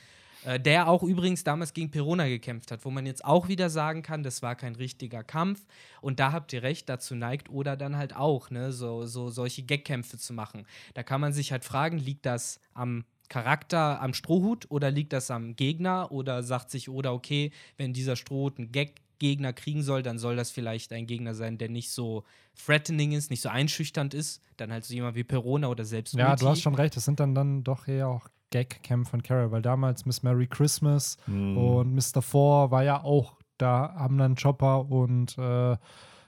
Äh, der auch übrigens damals gegen Perona gekämpft hat, wo man jetzt auch wieder sagen kann, das war kein richtiger Kampf. Und da habt ihr recht, dazu neigt Oda dann halt auch, ne, so, so solche Gagkämpfe zu machen. Da kann man sich halt fragen, liegt das am Charakter, am Strohhut oder liegt das am Gegner? Oder sagt sich Oda, okay, wenn dieser Strohhut einen Gag-Gegner kriegen soll, dann soll das vielleicht ein Gegner sein, der nicht so threatening ist, nicht so einschüchternd ist. Dann halt so jemand wie Perona oder selbst
Ja,
Ulti.
du hast schon recht. Das sind dann, dann doch eher auch Gag-Camp von Carol, weil damals Miss Merry Christmas
Hm.
und Mr. Four war ja auch, da haben dann Chopper und äh,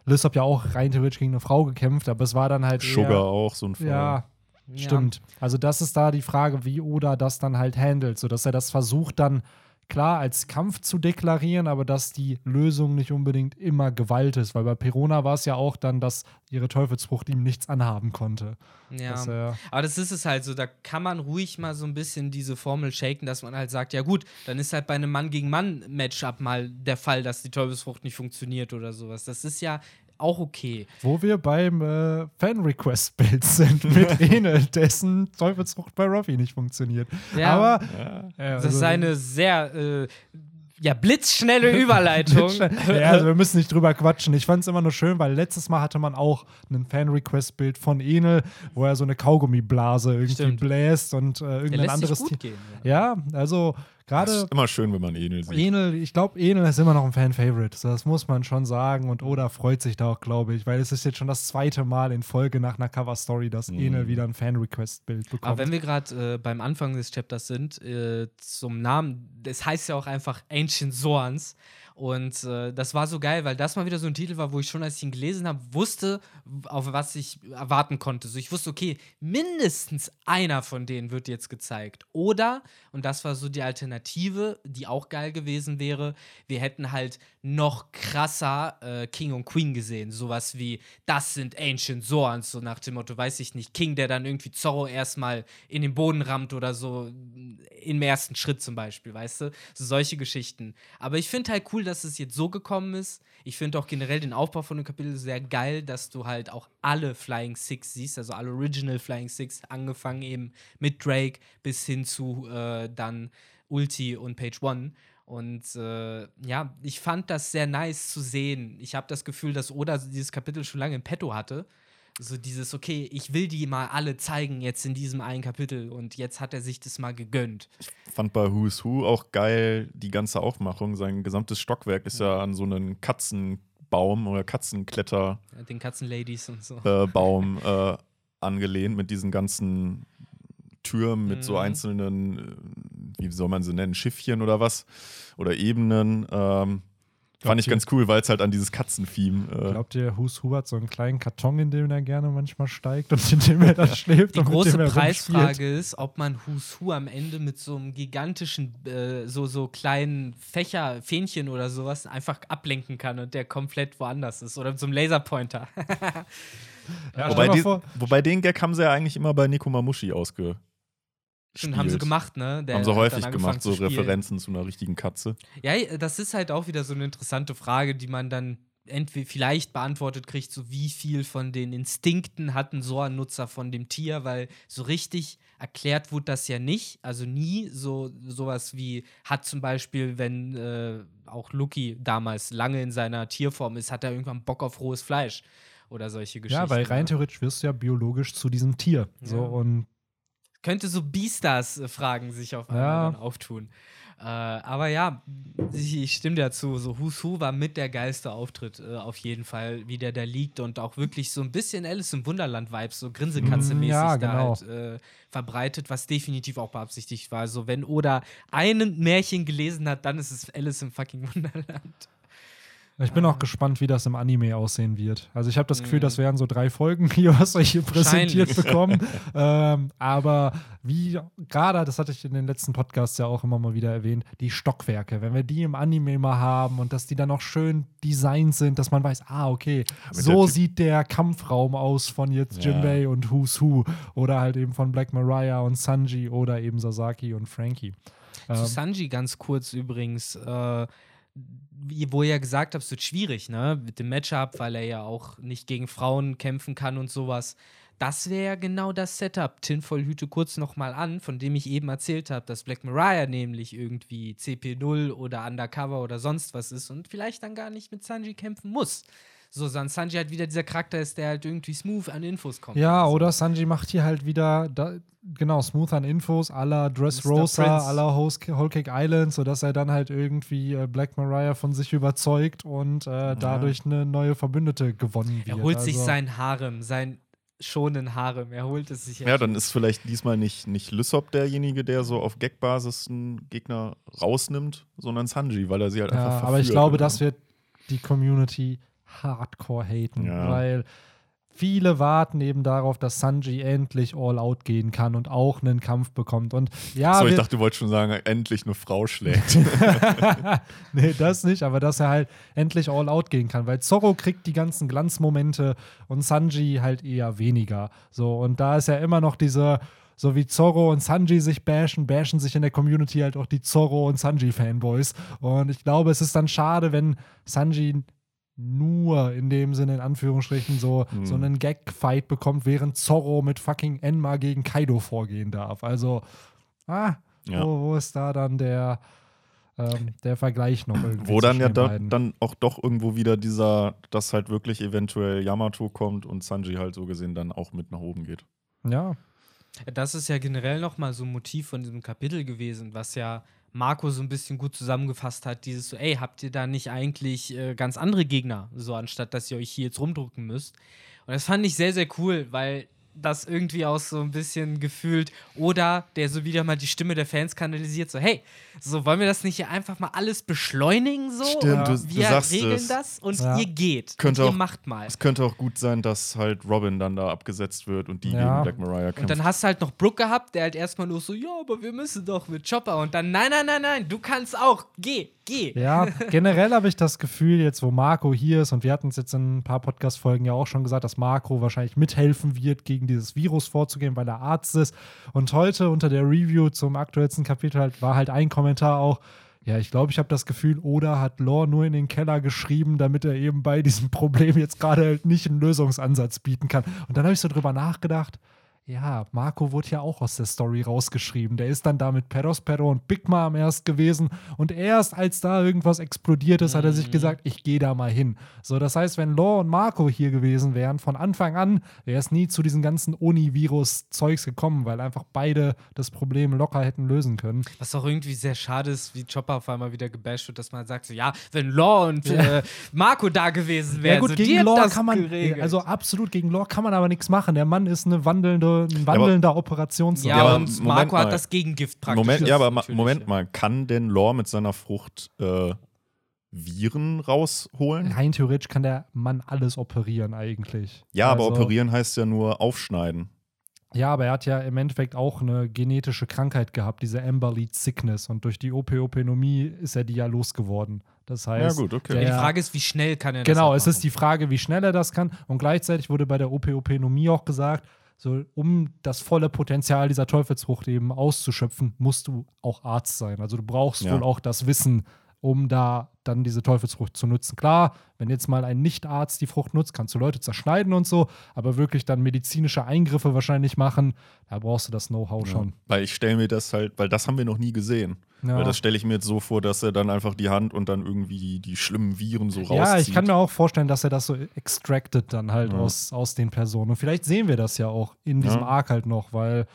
Lysop ja auch rein theoretisch gegen eine Frau gekämpft, aber es war dann halt
Sugar
eher,
auch, so ein Fall.
Ja,
Ja.
stimmt. Also das ist da die Frage, wie Oda das dann halt handelt, sodass er das versucht dann klar als Kampf zu deklarieren, aber dass die Lösung nicht unbedingt immer Gewalt ist, weil bei Perona war es ja auch dann, dass ihre Teufelsfrucht ihm nichts anhaben konnte.
Ja.
Dass er,
Aber das ist es halt so, da kann man ruhig mal so ein bisschen diese Formel shaken, dass man halt sagt, ja gut, dann ist halt bei einem Mann gegen Mann Matchup mal der Fall, dass die Teufelsfrucht nicht funktioniert oder sowas. Das ist ja auch okay.
Wo wir beim äh, Fan-Request-Bild sind mit Enel, dessen Teufelsfrucht bei Ruffy nicht funktioniert.
Ja,
Aber
Ja.
äh,
das
also-
ist eine sehr äh, ja, blitzschnelle Überleitung.
ja, also wir müssen nicht drüber quatschen. Ich fand es immer nur schön, weil letztes Mal hatte man auch ein Fan-Request-Bild von Enel, wo er so eine Kaugummiblase irgendwie
Stimmt.
bläst und äh, irgendein anderes
gut gehen.
Ja, also Gerade
ist immer schön, wenn man Enel sieht.
Enel, ich glaube, Enel ist immer noch ein Fan-Favorite. Das muss man schon sagen. Und Oda freut sich da auch, glaube ich, weil es ist jetzt schon das zweite Mal in Folge nach einer Cover-Story, dass
Mhm.
Enel wieder ein Fan-Request-Bild bekommt.
Aber wenn wir gerade äh, beim Anfang des Chapters sind, äh, zum Namen, das heißt ja auch einfach Ancient Zorns. Und äh, das war so geil, weil das mal wieder so ein Titel war, wo ich schon, als ich ihn gelesen habe, wusste, auf was ich erwarten konnte. So, ich wusste, okay, mindestens einer von denen wird jetzt gezeigt. Oder, und das war so die Alternative, die auch geil gewesen wäre, wir hätten halt noch krasser äh, King und Queen gesehen. Sowas wie, das sind Ancient Zorns, so nach dem Motto, weiß ich nicht, King, der dann irgendwie Zorro erstmal in den Boden rammt oder so, im ersten Schritt zum Beispiel, weißt du? So solche Geschichten. Aber ich finde halt cool, dass es jetzt so gekommen ist. Ich finde auch generell den Aufbau von dem Kapitel sehr geil, dass du halt auch alle Flying Six siehst, also alle Original Flying Six, angefangen eben mit Drake bis hin zu äh, dann Ulti und Page One. Und äh, ja, ich fand das sehr nice zu sehen. Ich habe das Gefühl, dass Oda dieses Kapitel schon lange im Petto hatte. So dieses, okay, ich will die mal alle zeigen jetzt in diesem einen Kapitel und jetzt hat er sich das mal gegönnt.
fand bei Who's Who auch geil die ganze Aufmachung. Sein gesamtes Stockwerk ist ja an so einen Katzenbaum oder Katzenkletterbaum
Den Katzenladies und so.
äh, Baum, äh, angelehnt mit diesen ganzen Türmen, mit so
Mhm.
einzelnen, äh, wie soll man sie nennen, Schiffchen oder was? Oder Ebenen. Ähm, fand ich
ihr-
ganz cool, weil es halt an dieses Katzentheme. Äh,
Glaubt ihr, Who hat so einen kleinen Karton, in dem er gerne manchmal steigt und in dem er dann schläft?
Die
und mit
große
dem er
Preisfrage
rumspielt?
ist, ob man Who's Who am Ende mit so einem gigantischen, äh, so, so kleinen Fächer, Fähnchen oder sowas einfach ablenken kann und der komplett woanders ist. Oder mit so einem Laserpointer.
Ja,
wobei, die, wobei den Gag haben sie ja eigentlich immer bei Nekomamushi ausge.
Schon haben sie gemacht, ne? Der
haben sie häufig gemacht, so. Referenzen zu einer richtigen Katze.
Ja, das ist halt auch wieder so eine interessante Frage, die man dann entweder vielleicht beantwortet kriegt, so wie viel von den Instinkten hat ein Soa-Nutzer von dem Tier, weil so richtig erklärt wurde das ja nicht, also nie so sowas wie hat zum Beispiel, wenn äh, auch Lucky damals lange in seiner Tierform ist, hat er irgendwann Bock auf rohes Fleisch oder solche Geschichten.
ja, weil rein
ne?
theoretisch wirst du ja biologisch zu diesem Tier. So,
Ja.
und
könnte so Beastars-Fragen sich auf einmal
Ja.
auftun. Äh, aber ja, ich, ich stimme dazu. So Who's Who war mit der geilste Auftritt äh, auf jeden Fall, wie der da liegt und auch wirklich so ein bisschen Alice im Wunderland-Vibes, so Grinsekatze-mäßig
Mm, ja,
da
genau.
halt äh, verbreitet, was definitiv auch beabsichtigt war. Also wenn Oda ein Märchen gelesen hat, dann ist es Alice im fucking Wunderland.
Ich bin auch gespannt, wie das im Anime aussehen wird. Also ich habe das Gefühl,
Mhm.
das wären so drei Folgen hier, was wir hier präsentiert bekommen. ähm, aber wie gerade, das hatte ich in den letzten Podcasts ja auch immer mal wieder erwähnt, die Stockwerke, wenn wir die im Anime mal haben und dass die dann auch schön designt sind, dass man weiß, ah, okay,
mit
so
der
sieht der Kampfraum aus von jetzt
Ja.
Jinbei und Who's Who oder halt eben von Black Mariah und Sanji oder eben Sasaki und Frankie.
Zu
Ähm,
Sanji ganz kurz übrigens, äh, wo ihr ja gesagt habt, es wird schwierig, ne? Mit dem Matchup, weil er ja auch nicht gegen Frauen kämpfen kann und sowas. Das wäre ja genau das Setup. Tinfoil hüte kurz nochmal an, von dem ich eben erzählt habe, dass Black Mariah nämlich irgendwie CP0 oder Undercover oder sonst was ist und vielleicht dann gar nicht mit Sanji kämpfen muss. So, sondern Sanji halt wieder dieser Charakter ist, der halt irgendwie smooth an Infos kommt.
Ja,
so.
oder Sanji macht hier halt wieder, da, genau, smooth an Infos, à la. Dressrosa, à la Whole Cake Island, sodass er dann halt irgendwie äh, Black Mariah von sich überzeugt und äh, dadurch eine neue Verbündete gewonnen wird.
Er holt sich
Also,
sein Harem, sein schonen Harem. Er holt es sich
Ja, dann ist vielleicht diesmal nicht, nicht Lysop derjenige, der so auf Gag-Basis einen Gegner rausnimmt, sondern Sanji, weil er sie halt einfach
Ja,
verführt.
aber ich glaube,
genau.
das wird die Community hardcore haten,
Ja.
weil viele warten eben darauf, dass Sanji endlich all out gehen kann und auch einen Kampf bekommt. Und ja,
so, ich dachte, du wolltest schon sagen, endlich eine Frau schlägt.
nee, das nicht, aber dass er halt endlich all out gehen kann, weil Zorro kriegt die ganzen Glanzmomente und Sanji halt eher weniger. So, und da ist ja immer noch diese, so wie Zorro und Sanji sich bashen, bashen sich in der Community halt auch die Zorro und Sanji-Fanboys. Und ich glaube, es ist dann schade, wenn Sanji nur in dem Sinne, in Anführungsstrichen, so,
Hm.
so einen Gag-Fight bekommt, während Zorro mit fucking Enma gegen Kaido vorgehen darf. Also, ah,
Ja.
wo, wo ist da dann der, ähm, der Vergleich noch irgendwie?
Wo dann ja da, dann auch doch irgendwo wieder dieser, dass halt wirklich eventuell Yamato kommt und Sanji halt so gesehen dann auch mit nach oben geht.
Ja,
Das ist ja generell nochmal so ein Motiv von diesem Kapitel gewesen, was ja Marco so ein bisschen gut zusammengefasst hat, dieses so, ey, habt ihr da nicht eigentlich äh, ganz andere Gegner, so anstatt dass ihr euch hier jetzt rumdrücken müsst. Und das fand ich sehr, sehr cool, weil das irgendwie auch so ein bisschen gefühlt oder der so wieder mal die Stimme der Fans kanalisiert, so hey, so wollen wir das nicht hier einfach mal alles beschleunigen so
Stimmt,
und
du- du
wir
sagst
regeln
es.
das und
Ja.
ihr geht
Könnte
und ihr
auch-
macht mal.
Es könnte auch gut sein, dass halt Robin dann da abgesetzt wird und die
Ja.
gegen Black Mariah
Und
kämpft.
dann hast du halt noch Brooke gehabt, der halt erstmal nur so, ja, aber wir müssen doch mit Chopper. Und dann, nein, nein, nein, nein, du kannst auch. Geh, geh.
Ja, generell habe ich das Gefühl, jetzt wo Marco hier ist, und wir hatten es jetzt in ein paar Podcast-Folgen ja auch schon gesagt, dass Marco wahrscheinlich mithelfen wird, gegen dieses Virus vorzugehen, weil er Arzt ist. Und heute unter der Review zum aktuellsten Kapitel halt, war halt ein Kommentar auch, ja, ich glaube, ich habe das Gefühl, Oda hat Lore nur in den Keller geschrieben, damit er eben bei diesem Problem jetzt gerade halt nicht einen Lösungsansatz bieten kann. Und dann habe ich so drüber nachgedacht, ja, Marco wurde ja auch aus der Story rausgeschrieben. Der ist dann da mit Perospero und Big Mom erst gewesen. Und erst als da irgendwas explodiert ist, hat er sich
Mhm.
gesagt, ich gehe da mal hin. So, das heißt, wenn Law und Marco hier gewesen wären, von Anfang an, wäre es nie zu diesen ganzen Uni-Virus-Zeugs gekommen, weil einfach beide das Problem locker hätten lösen können.
Was auch irgendwie sehr schade ist, wie Chopper auf einmal wieder gebasht wird, dass man sagt, so, ja, wenn Law und äh, Marco da gewesen wären,
ja gut,
so,
gegen
das
kann man,
geregelt.
also absolut gegen Lore kann man aber nichts machen. Der Mann ist eine wandelnde, ein wandelnder Operationssaal.
ja,
Ja, aber
und
Moment
Marco hat
mal.
das Gegengift praktisch.
Moment, ja, aber
natürlich,
Moment
ja.
mal, kann denn Lore mit seiner Frucht äh, Viren rausholen?
Rein theoretisch kann der Mann alles operieren eigentlich.
Ja, aber
Also-
operieren heißt ja nur aufschneiden.
Ja, aber er hat ja im Endeffekt auch eine genetische Krankheit gehabt, diese Amber-Lead Sickness. Und durch die Opeopenomie ist er die ja losgeworden. Das heißt,
Ja, gut, okay.
Ja,
der-
die Frage ist, wie schnell kann er das
genau, es ist die Frage, wie schnell er das kann. Und gleichzeitig wurde bei der Opeopenomie auch gesagt, so, um das volle Potenzial dieser Teufelsfrucht eben auszuschöpfen, musst du auch Arzt sein. Also du brauchst
Ja.
wohl auch das Wissen, um da dann diese Teufelsfrucht zu nutzen. Klar, wenn jetzt mal ein Nicht-Arzt die Frucht nutzt, kannst du Leute zerschneiden und so, aber wirklich dann medizinische Eingriffe wahrscheinlich machen, da brauchst du das Know-how schon.
Ja. Weil ich stelle mir das halt, weil das haben wir noch nie gesehen.
Ja.
Weil das stelle ich mir jetzt so vor, dass er dann einfach die Hand und dann irgendwie die, die schlimmen Viren so rauszieht.
Ja, ich kann mir auch vorstellen, dass er das so extracted dann halt
Ja.
aus, aus den Personen. Und vielleicht sehen wir das ja auch in diesem. Arc halt noch, weil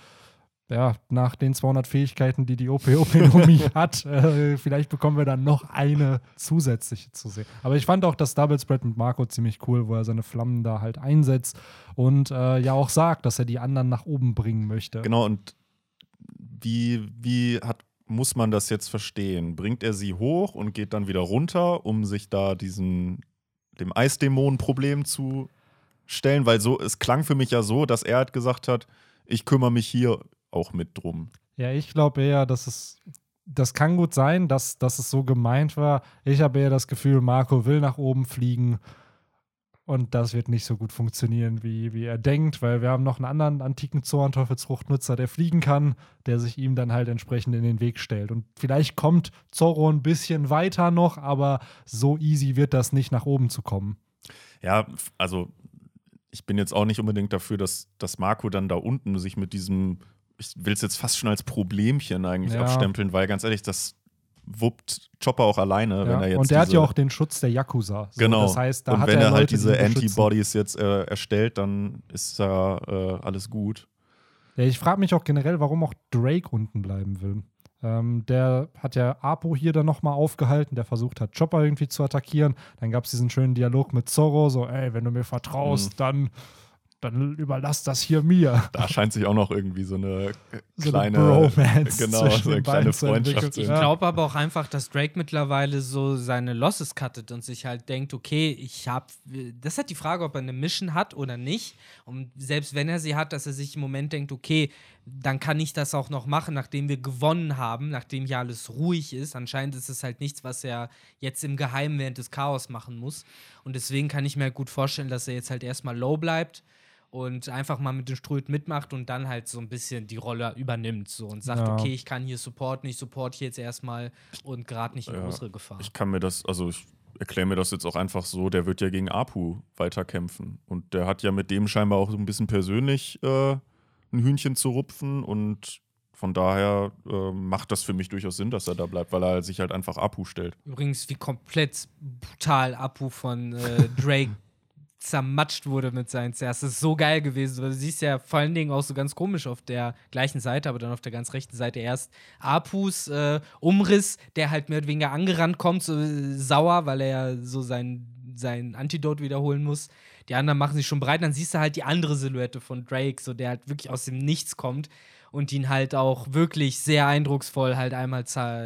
ja, nach den 200 Fähigkeiten, die die Opeopenomie hat, äh, vielleicht bekommen wir dann noch eine zusätzliche zu sehen. Aber ich fand auch das Double Spread mit Marco ziemlich cool, wo er seine Flammen da halt einsetzt und äh, ja auch sagt, dass er die anderen nach oben bringen möchte.
Genau, und wie, wie hat, muss man das jetzt verstehen? Bringt er sie hoch und geht dann wieder runter, um sich da diesen, dem Eisdämonen-Problem zu stellen? Weil so, es klang für mich ja so, dass er halt gesagt hat, ich kümmere mich hier auch mit drum.
Ja, ich glaube eher, dass es. Das kann gut sein, dass, dass es so gemeint war. Ich habe eher das Gefühl, Marco will nach oben fliegen und das wird nicht so gut funktionieren, wie, wie er denkt, weil wir haben noch einen anderen antiken Zorn-Teufelsfruchtnutzer, der fliegen kann, der sich ihm dann halt entsprechend in den Weg stellt. Und vielleicht kommt Zorro ein bisschen weiter noch, aber so easy wird das nicht, nach oben zu kommen.
Ja, also ich bin jetzt auch nicht unbedingt dafür, dass, dass Marco dann da unten sich mit diesem, ich will es jetzt fast schon als Problemchen eigentlich
Ja.
abstempeln, weil ganz ehrlich, das wuppt Chopper auch alleine, wenn
Ja,
er jetzt
und der hat ja auch den Schutz der Yakuza. So,
Genau.
Das heißt, da
und
hat
wenn
er,
er, halt diese. Antibodies jetzt äh, erstellt, dann ist da äh, alles gut.
Ja, ich frage mich auch generell, warum auch Drake unten bleiben will. Ähm, der hat ja Apo hier dann nochmal aufgehalten, der versucht hat, Chopper irgendwie zu attackieren. Dann gab es diesen schönen Dialog mit Zorro, so, ey, wenn du mir vertraust,
Mhm.
dann, dann überlass das hier mir.
Da scheint sich auch noch irgendwie so eine äh,
So
kleine,
eine Bromance
genau,
zwischen
so eine
den
kleine
zu entwickeln.
Freundschaft.
Ich
zu-
Ja.
glaube aber auch einfach, dass Drake mittlerweile so seine Losses cuttet und sich halt denkt, okay, ich habe, das ist halt die Frage, ob er eine Mission hat oder nicht. Und selbst wenn er sie hat, dass er sich im Moment denkt, okay, dann kann ich das auch noch machen, nachdem wir gewonnen haben, nachdem hier alles ruhig ist. Anscheinend ist es halt nichts, was er jetzt im Geheimen während des Chaos machen muss. Und deswegen kann ich mir halt gut vorstellen, dass er jetzt halt erstmal low bleibt und einfach mal mit den Ströten mitmacht und dann halt so ein bisschen die Rolle übernimmt so und sagt,
Ja.
okay, ich kann hier supporten, ich support hier jetzt erstmal und gerade nicht in
Ja,
größere Gefahr.
Ich kann mir das, also ich erkläre mir das jetzt auch einfach so, der wird ja gegen Apu weiterkämpfen. Und der hat ja mit dem scheinbar auch so ein bisschen persönlich äh, ein Hühnchen zu rupfen und von daher äh, macht das für mich durchaus Sinn, dass er da bleibt, weil er sich halt einfach Apu stellt.
Übrigens, wie komplett brutal Apu von äh, Drake zermatscht wurde mit seinen Zers. Das ist so geil gewesen. Du siehst ja vor allen Dingen auch so ganz komisch auf der gleichen Seite, aber dann auf der ganz rechten Seite erst Apus äh, Umriss, der halt mehr oder weniger angerannt kommt, so äh, sauer, weil er ja so sein, sein Antidot wiederholen muss. Die anderen machen sich schon bereit. Dann siehst du halt die andere Silhouette von Drake, so der halt wirklich aus dem Nichts kommt und ihn halt auch wirklich sehr eindrucksvoll halt einmal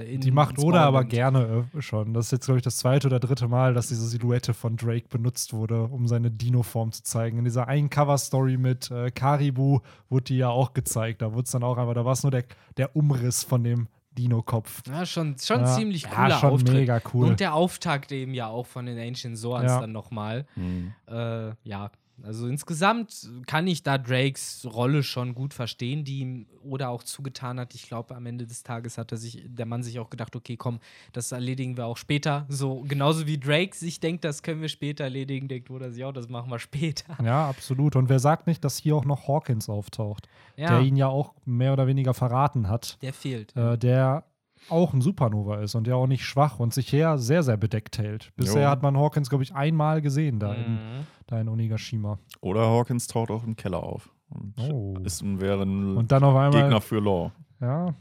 in
Die macht Oda aber gerne äh, schon. Das ist jetzt, glaube ich, das zweite oder dritte Mal, dass diese Silhouette von Drake benutzt wurde, um seine Dino-Form zu zeigen. In dieser einen Cover-Story mit äh, Karibu wurde die ja auch gezeigt. Da wurde es dann auch einfach, da war es nur der, der Umriss von dem Dino-Kopf.
Ja, schon, schon
ja.
ziemlich cooler
ja, schon
Auftritt.
mega cool.
Und der Auftakt eben ja auch von den Ancient Zorns
Ja.
dann nochmal.
Mhm.
Äh, ja, also insgesamt kann ich da Drakes Rolle schon gut verstehen, die ihm oder auch zugetan hat. Ich glaube, am Ende des Tages hat er sich, der Mann sich auch gedacht, okay, komm, das erledigen wir auch später. So genauso wie Drake sich denkt, das können wir später erledigen, denkt Oda sich auch, das machen wir später.
Ja, absolut. Und wer sagt nicht, dass hier auch noch Hawkins auftaucht,
Ja,
der ihn ja auch mehr oder weniger verraten hat,
der fehlt.
äh, der auch ein Supernova ist und der auch nicht schwach und sich her sehr, sehr bedeckt hält. Bisher
Jo.
hat man Hawkins, glaube ich, einmal gesehen da, in,
Mhm.
da in Onigashima.
Oder Hawkins taucht auch im Keller auf. Und
Oh.
ist ein, wäre ein
Und dann auf einmal.
Gegner für Law.
Ja.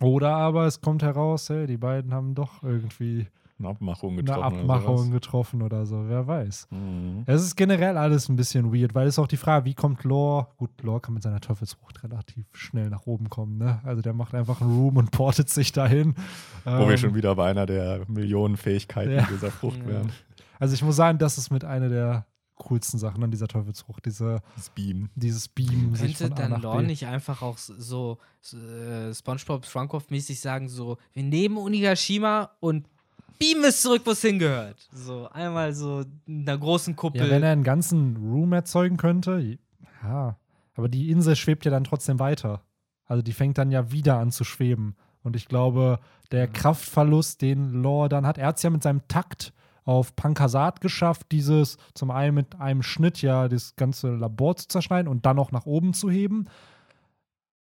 Oder aber es kommt heraus, hey, die beiden haben doch irgendwie
Eine Abmachung
eine
getroffen.
Abmachung getroffen oder so, wer weiß.
Oder. Mhm.
Es ist generell alles ein bisschen weird, weil es ist auch die Frage, wie kommt Lore? Gut, Lore kann mit seiner Teufelsfrucht relativ schnell nach oben kommen, ne? Also der macht einfach einen Room und portet sich dahin.
Wo wir
Ähm,
schon wieder bei einer der Millionen Fähigkeiten
Ja.
dieser Frucht wären.
Also ich muss sagen, das ist mit einer der coolsten Sachen an dieser Teufelsfrucht, diese,
Das Beam.
dieses Beam
Könnte dann Lore nicht einfach auch so, so äh, SpongeBob Schwankopf-mäßig sagen, so, wir nehmen Onigashima und beamen es zurück, wo es hingehört. So, einmal so in einer großen Kuppel.
Ja, wenn er einen ganzen Room erzeugen könnte, ja. Aber die Insel schwebt ja dann trotzdem weiter. Also die fängt dann ja wieder an zu schweben. Und ich glaube, der Kraftverlust, den Lore dann hat, er hat es ja mit seinem Takt auf Pankasat geschafft, dieses zum einen mit einem Schnitt ja das ganze Labor zu zerschneiden und dann noch nach oben zu heben.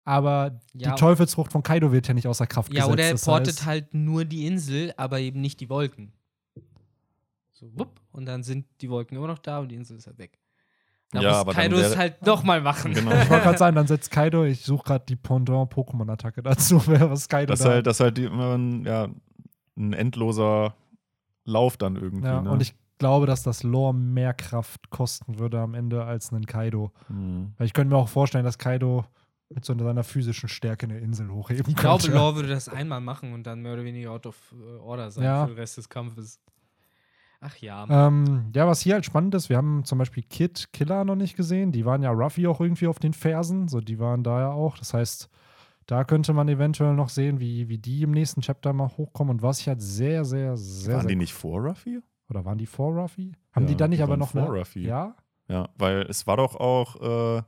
Aber
Ja.
die Teufelsfrucht von Kaido wird ja nicht außer Kraft
ja,
gesetzt.
oder er portet
heißt,
halt nur die Insel, aber eben nicht die Wolken. So, wupp, und dann sind die Wolken immer noch da und die Insel ist halt weg. Da
Ja,
muss
aber dann
Kaido es halt nochmal machen.
Genau.
Ich wollte gerade sagen, dann setzt Kaido, ich suche gerade die Pendant-Pokémon-Attacke dazu, was Kaido
Das ist
da
halt, das ist halt immer ein, ja, ein endloser Lauf dann irgendwie.
Ja,
ne?
und ich glaube, dass das Lore mehr Kraft kosten würde am Ende als einen Kaido.
Mhm.
Weil ich könnte mir auch vorstellen, dass Kaido mit so seiner physischen Stärke eine Insel hochheben
Ich glaube,
könnte.
Law würde das einmal machen und dann mehr oder weniger out of äh, order sein
Ja.
für den Rest des Kampfes. Ach ja.
Ähm, ja, was hier halt spannend ist, wir haben zum Beispiel Kid, Killer noch nicht gesehen. Die waren ja Ruffy auch irgendwie auf den Fersen. So, die waren da ja auch. Das heißt, da könnte man eventuell noch sehen, wie, wie die im nächsten Chapter mal hochkommen. Und was ich halt sehr, sehr, sehr.
Waren
sehr
die nicht vor Ruffy?
Oder waren die vor Ruffy? Haben
Ja,
die dann nicht
die
aber
waren
noch
vor
eine,
Ruffy.
Ja?
Ja, weil es war doch auch, äh,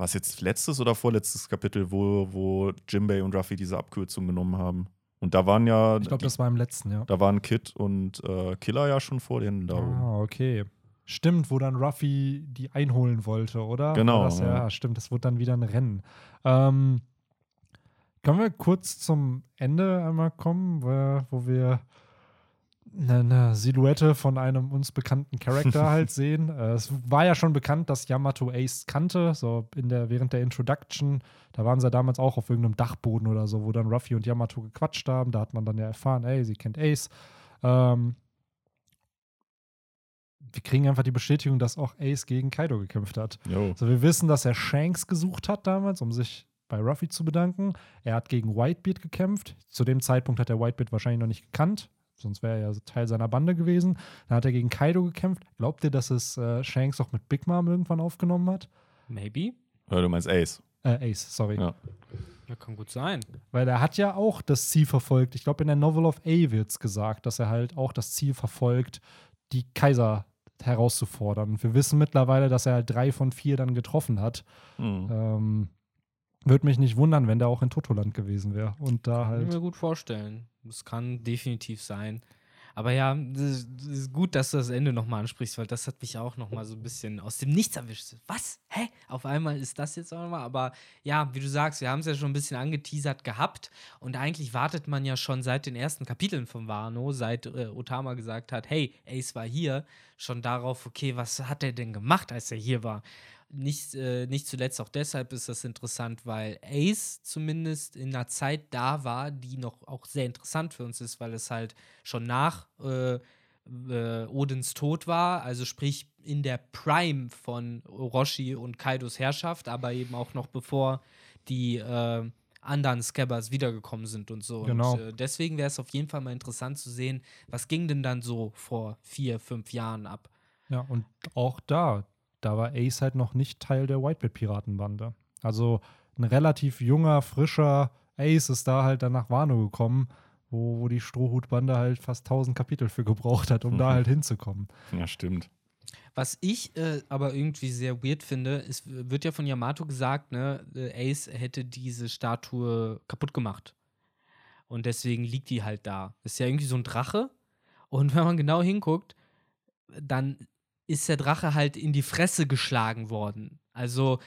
war es jetzt letztes oder vorletztes Kapitel, wo, wo Jimbei und Ruffy diese Abkürzung genommen haben. Und da waren ja,
Ich glaube, das war im letzten, ja.
da waren Kid und äh, Killer ja schon vor denen da.
Ah, okay. Stimmt, wo dann Ruffy die einholen wollte, oder?
Genau,
Das, ja.
ja.
stimmt, das wurde dann wieder ein Rennen. Ähm, können wir kurz zum Ende einmal kommen, wo wir eine, eine Silhouette von einem uns bekannten Charakter halt sehen. Äh, es war ja schon bekannt, dass Yamato Ace kannte, so in der, während der Introduction. Da waren sie ja damals auch auf irgendeinem Dachboden oder so, wo dann Ruffy und Yamato gequatscht haben. Da hat man dann ja erfahren, ey, sie kennt Ace. Ähm, wir kriegen einfach die Bestätigung, dass auch Ace gegen Kaido gekämpft hat.
Jo.
Also wir wissen, dass er Shanks gesucht hat damals, um sich bei Ruffy zu bedanken. Er hat gegen Whitebeard gekämpft. Zu dem Zeitpunkt hat er Whitebeard wahrscheinlich noch nicht gekannt, sonst wäre er ja Teil seiner Bande gewesen. Dann hat er gegen Kaido gekämpft. Glaubt ihr, dass es äh, Shanks auch mit Big Mom irgendwann aufgenommen hat?
Maybe.
Ja, du meinst Ace.
Äh, Ace, sorry.
Ja.
Ja, kann gut sein.
Weil er hat ja auch das Ziel verfolgt. Ich glaube, in der Novel of A wird es gesagt, dass er halt auch das Ziel verfolgt, die Kaiser herauszufordern. Und wir wissen mittlerweile, dass er halt drei von vier dann getroffen hat.
Mhm.
Ähm, Würde mich nicht wundern, wenn der auch in Totoland gewesen wäre. Und da
Kann ich
halt.
mir gut vorstellen. Das kann definitiv sein. Aber ja, das ist gut, dass du das Ende nochmal ansprichst, weil das hat mich auch nochmal so ein bisschen aus dem Nichts erwischt. Was? Hä? Auf einmal ist das jetzt auch nochmal. Aber ja, wie du sagst, wir haben es ja schon ein bisschen angeteasert gehabt. Und eigentlich wartet man ja schon seit den ersten Kapiteln von Wano, seit äh, Otama gesagt hat, hey, Ace war hier, schon darauf, okay, was hat er denn gemacht, als er hier war? Nicht, äh, nicht zuletzt auch deshalb ist das interessant, weil Ace zumindest in einer Zeit da war, die noch auch sehr interessant für uns ist, weil es halt schon nach äh, äh, Odins Tod war, also sprich in der Prime von Orochi und Kaidos Herrschaft, aber eben auch noch bevor die äh, anderen Scabbers wiedergekommen sind und so.
Genau.
Und äh, deswegen wäre es auf jeden Fall mal interessant zu sehen, was ging denn dann so vor vier, fünf Jahren ab.
Ja, und auch da, da war Ace halt noch nicht Teil der Whitebeard-Piratenbande. Also ein relativ junger, frischer Ace ist da halt dann nach Wano gekommen, wo, wo die Strohhutbande halt fast 1000 Kapitel für gebraucht hat, um da halt hinzukommen.
Ja, stimmt.
Was ich äh, aber irgendwie sehr weird finde, ist, wird ja von Yamato gesagt, ne, äh, Ace hätte diese Statue kaputt gemacht. Und deswegen liegt die halt da. Ist ja irgendwie so ein Drache. Und wenn man genau hinguckt, dann ist der Drache halt in die Fresse geschlagen worden. Also,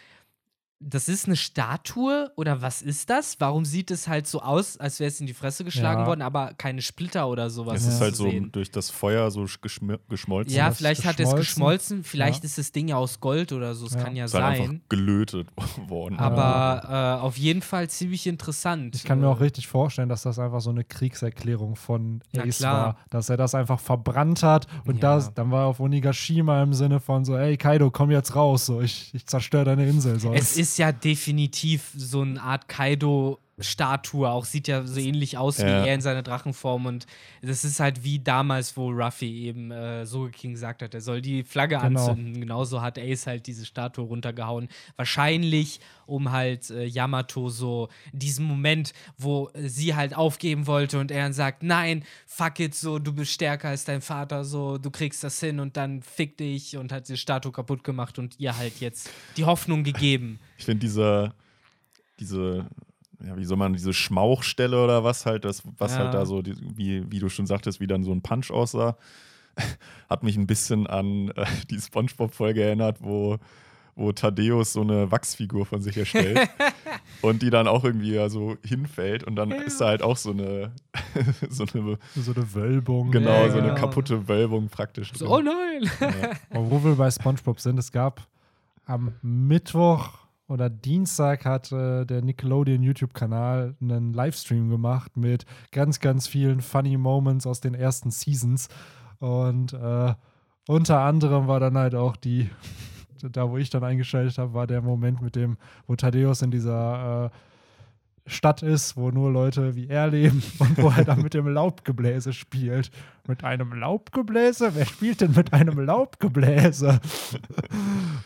das ist eine Statue oder was ist das? Warum sieht es halt so aus, als wäre es in die Fresse geschlagen
Ja.
worden, aber keine Splitter oder sowas?
es ist halt so
sehen?
durch das Feuer so geschm geschmolzen.
Ja, vielleicht hat es
geschmolzen.
vielleicht
Ja.
ist das Ding ja aus Gold oder so, es
Ja.
kann ja
ist halt einfach
sein.
gelötet worden.
Aber äh, auf jeden Fall ziemlich interessant.
Ich kann mir auch richtig vorstellen, dass das einfach so eine Kriegserklärung von Ace war, dass er das einfach verbrannt hat und
Ja.
das, dann war er auf Onigashima im Sinne von so, ey Kaido, komm jetzt raus, so ich, ich zerstöre deine Insel. So.
Es ist ja definitiv so eine Art Kaido-Statue, auch sieht ja so ähnlich aus wie
Ja.
er in seiner Drachenform. Und das ist halt wie damals, wo Ruffy eben äh, Soge King gesagt hat, er soll die Flagge
Genau.
anzünden. Genauso hat Ace halt diese Statue runtergehauen. Wahrscheinlich, um halt äh, Yamato so diesen Moment, wo sie halt aufgeben wollte und er dann sagt, nein, fuck it, so, du bist stärker als dein Vater, so, du kriegst das hin und dann fick dich und hat die Statue kaputt gemacht und ihr halt jetzt die Hoffnung gegeben.
Ich finde dieser, diese, ja, wie soll man, diese Schmauchstelle oder was halt, das, was
Ja.
halt da so, die, wie, wie du schon sagtest, wie dann so ein Punch aussah, hat mich ein bisschen an äh, die Spongebob-Folge erinnert, wo, wo Thaddeus so eine Wachsfigur von sich erstellt und die dann auch irgendwie ja so hinfällt und dann ist da halt auch so eine, so eine,
so eine Wölbung.
genau,
Ja,
so eine
genau.
kaputte Wölbung praktisch.
So,
drin.
oh nein!
Ja.
Wo wir bei SpongeBob sind, es gab am Mittwoch oder Dienstag hat äh, der Nickelodeon YouTube-Kanal einen Livestream gemacht mit ganz, ganz vielen funny Moments aus den ersten Seasons. Und äh, unter anderem war dann halt auch die, da wo ich dann eingeschaltet habe, war der Moment mit dem, wo Thaddeus in dieser äh, Stadt ist, wo nur Leute wie er leben und wo er dann mit dem Laubgebläse spielt. Mit einem Laubgebläse? Wer spielt denn mit einem Laubgebläse?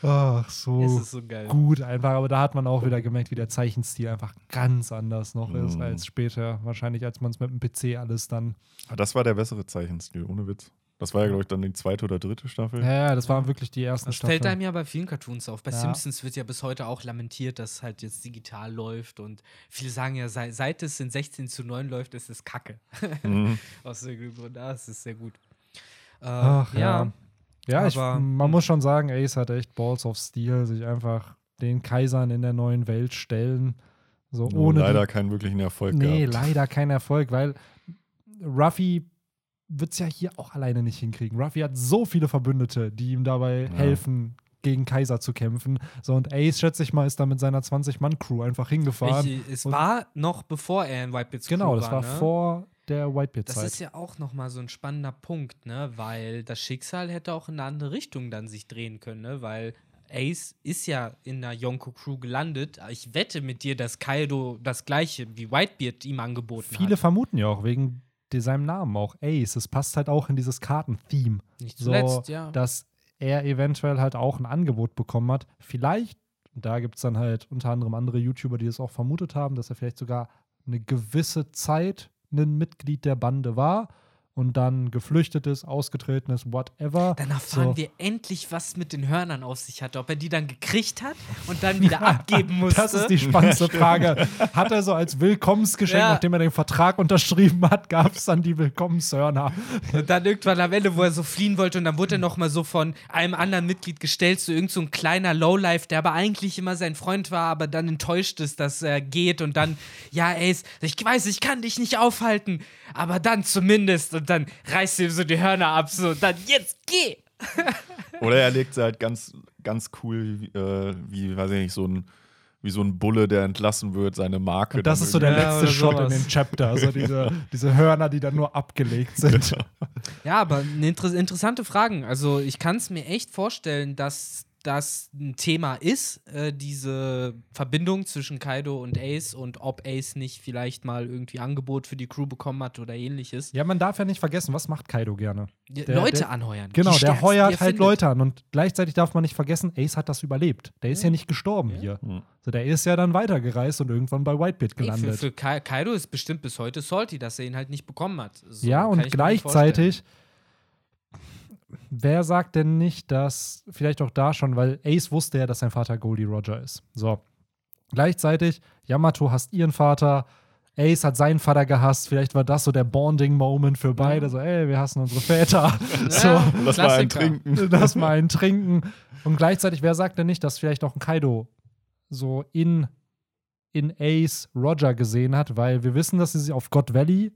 Ach, so
ist so geil.
gut einfach. Aber da hat man auch wieder gemerkt, wie der Zeichenstil einfach ganz anders noch ist
Mhm.
als später. Wahrscheinlich, als man es mit dem PC alles dann.
Aber Das war der bessere Zeichenstil, ohne Witz. Das war ja, glaube ich, dann die zweite oder dritte Staffel.
Ja, ja, das waren wirklich die ersten
Das
Staffeln.
fällt einem ja bei vielen Cartoons auf. Bei
Ja.
Simpsons wird ja bis heute auch lamentiert, dass halt jetzt digital läuft und viele sagen ja, sei, seit es in 16 zu 9 läuft, ist es Kacke.
Mhm.
Aus irgendeinem Grund, das ist sehr gut. Äh,
Ach, ja. Ja, ich,
Aber-
man muss schon sagen, Ace hat echt Balls of Steel, sich einfach den Kaisern in der neuen Welt stellen. So ohne
leider keinen wirklichen Erfolg
Nee,
gehabt.
leider kein Erfolg, weil Ruffy wird es ja hier auch alleine nicht hinkriegen. Ruffy hat so viele Verbündete, die ihm dabei
Ja.
helfen, gegen Kaiser zu kämpfen. So, und Ace, schätze ich mal, ist da mit seiner 20-Mann-Crew einfach hingefahren.
Ich, es war noch bevor er in Whitebeards
genau,
Crew
das war
ne?
vor der
Das
Whitebeard-Zeit.
ist ja auch nochmal so ein spannender Punkt, ne? Weil das Schicksal hätte auch in eine andere Richtung dann sich drehen können, ne? Weil Ace ist ja in der Yonko-Crew gelandet. Ich wette mit dir, dass Kaido das gleiche wie Whitebeard ihm angeboten
Viele
hat.
vermuten ja auch wegen seinem Namen auch Ace. Es passt halt auch in dieses Karten-Theme.
Nicht
So,
zuletzt, ja.
dass er eventuell halt auch ein Angebot bekommen hat. Vielleicht, da gibt es dann halt unter anderem andere YouTuber, die es auch vermutet haben, dass er vielleicht sogar eine gewisse Zeit ein Mitglied der Bande war und dann geflüchtet ist, ausgetreten ist, whatever.
Dann erfahren
So.
wir endlich, was mit den Hörnern auf sich hatte. Ob er die dann gekriegt hat und dann wieder abgeben musste.
Das ist die spannendste Frage. Hat er so als Willkommensgeschenk,
Ja.
nachdem er den Vertrag unterschrieben hat, gab es dann die Willkommenshörner?
Und dann irgendwann am Ende, wo er so fliehen wollte, und dann wurde er noch mal so von einem anderen Mitglied gestellt, so irgend so ein kleiner Lowlife, der aber eigentlich immer sein Freund war, aber dann enttäuscht ist, dass er geht und dann, ja, Ace, ich weiß, ich kann dich nicht aufhalten, aber dann zumindest. Und dann reißt ihm so die Hörner ab, so, und dann jetzt geh!
Oder er legt sie halt ganz, ganz cool, wie, äh, wie, weiß ich nicht, so ein, wie so ein Bulle, der entlassen wird, seine Marke.
Und das ist so der
Ja,
letzte
oder
Shot
sowas.
in den Chapter. Also diese, diese Hörner, die dann nur abgelegt sind.
Ja, aber inter interessante Fragen. Also ich kann es mir echt vorstellen, dass das ein Thema ist, äh, diese Verbindung zwischen Kaido und Ace und ob Ace nicht vielleicht mal irgendwie Angebot für die Crew bekommen hat oder ähnliches.
Ja, man darf ja nicht vergessen, was macht Kaido gerne? Der-
Leute
der-
anheuern.
Genau, der heuert
er
halt
findet.
Leute an. Und gleichzeitig darf man nicht vergessen, Ace hat das überlebt. Der ist ja, nicht gestorben hier.
Hm.
So, der ist ja dann weitergereist und irgendwann bei Whitebeard
Ey, für,
gelandet.
für Kai Kaido ist bestimmt bis heute salty, dass er ihn halt nicht bekommen hat. So,
ja, und gleichzeitig, wer sagt denn nicht, dass, vielleicht auch da schon, weil Ace wusste ja, dass sein Vater Goldie Roger ist. So. Gleichzeitig, Yamato hasst ihren Vater, Ace hat seinen Vater gehasst. Vielleicht war das so der Bonding-Moment für beide. So, ey, wir hassen unsere Väter. so,
Lass mal einen trinken.
lass mal einen trinken. Und gleichzeitig, wer sagt denn nicht, dass vielleicht auch ein Kaido so in, in Ace Roger gesehen hat? Weil wir wissen, dass sie sich auf God Valley,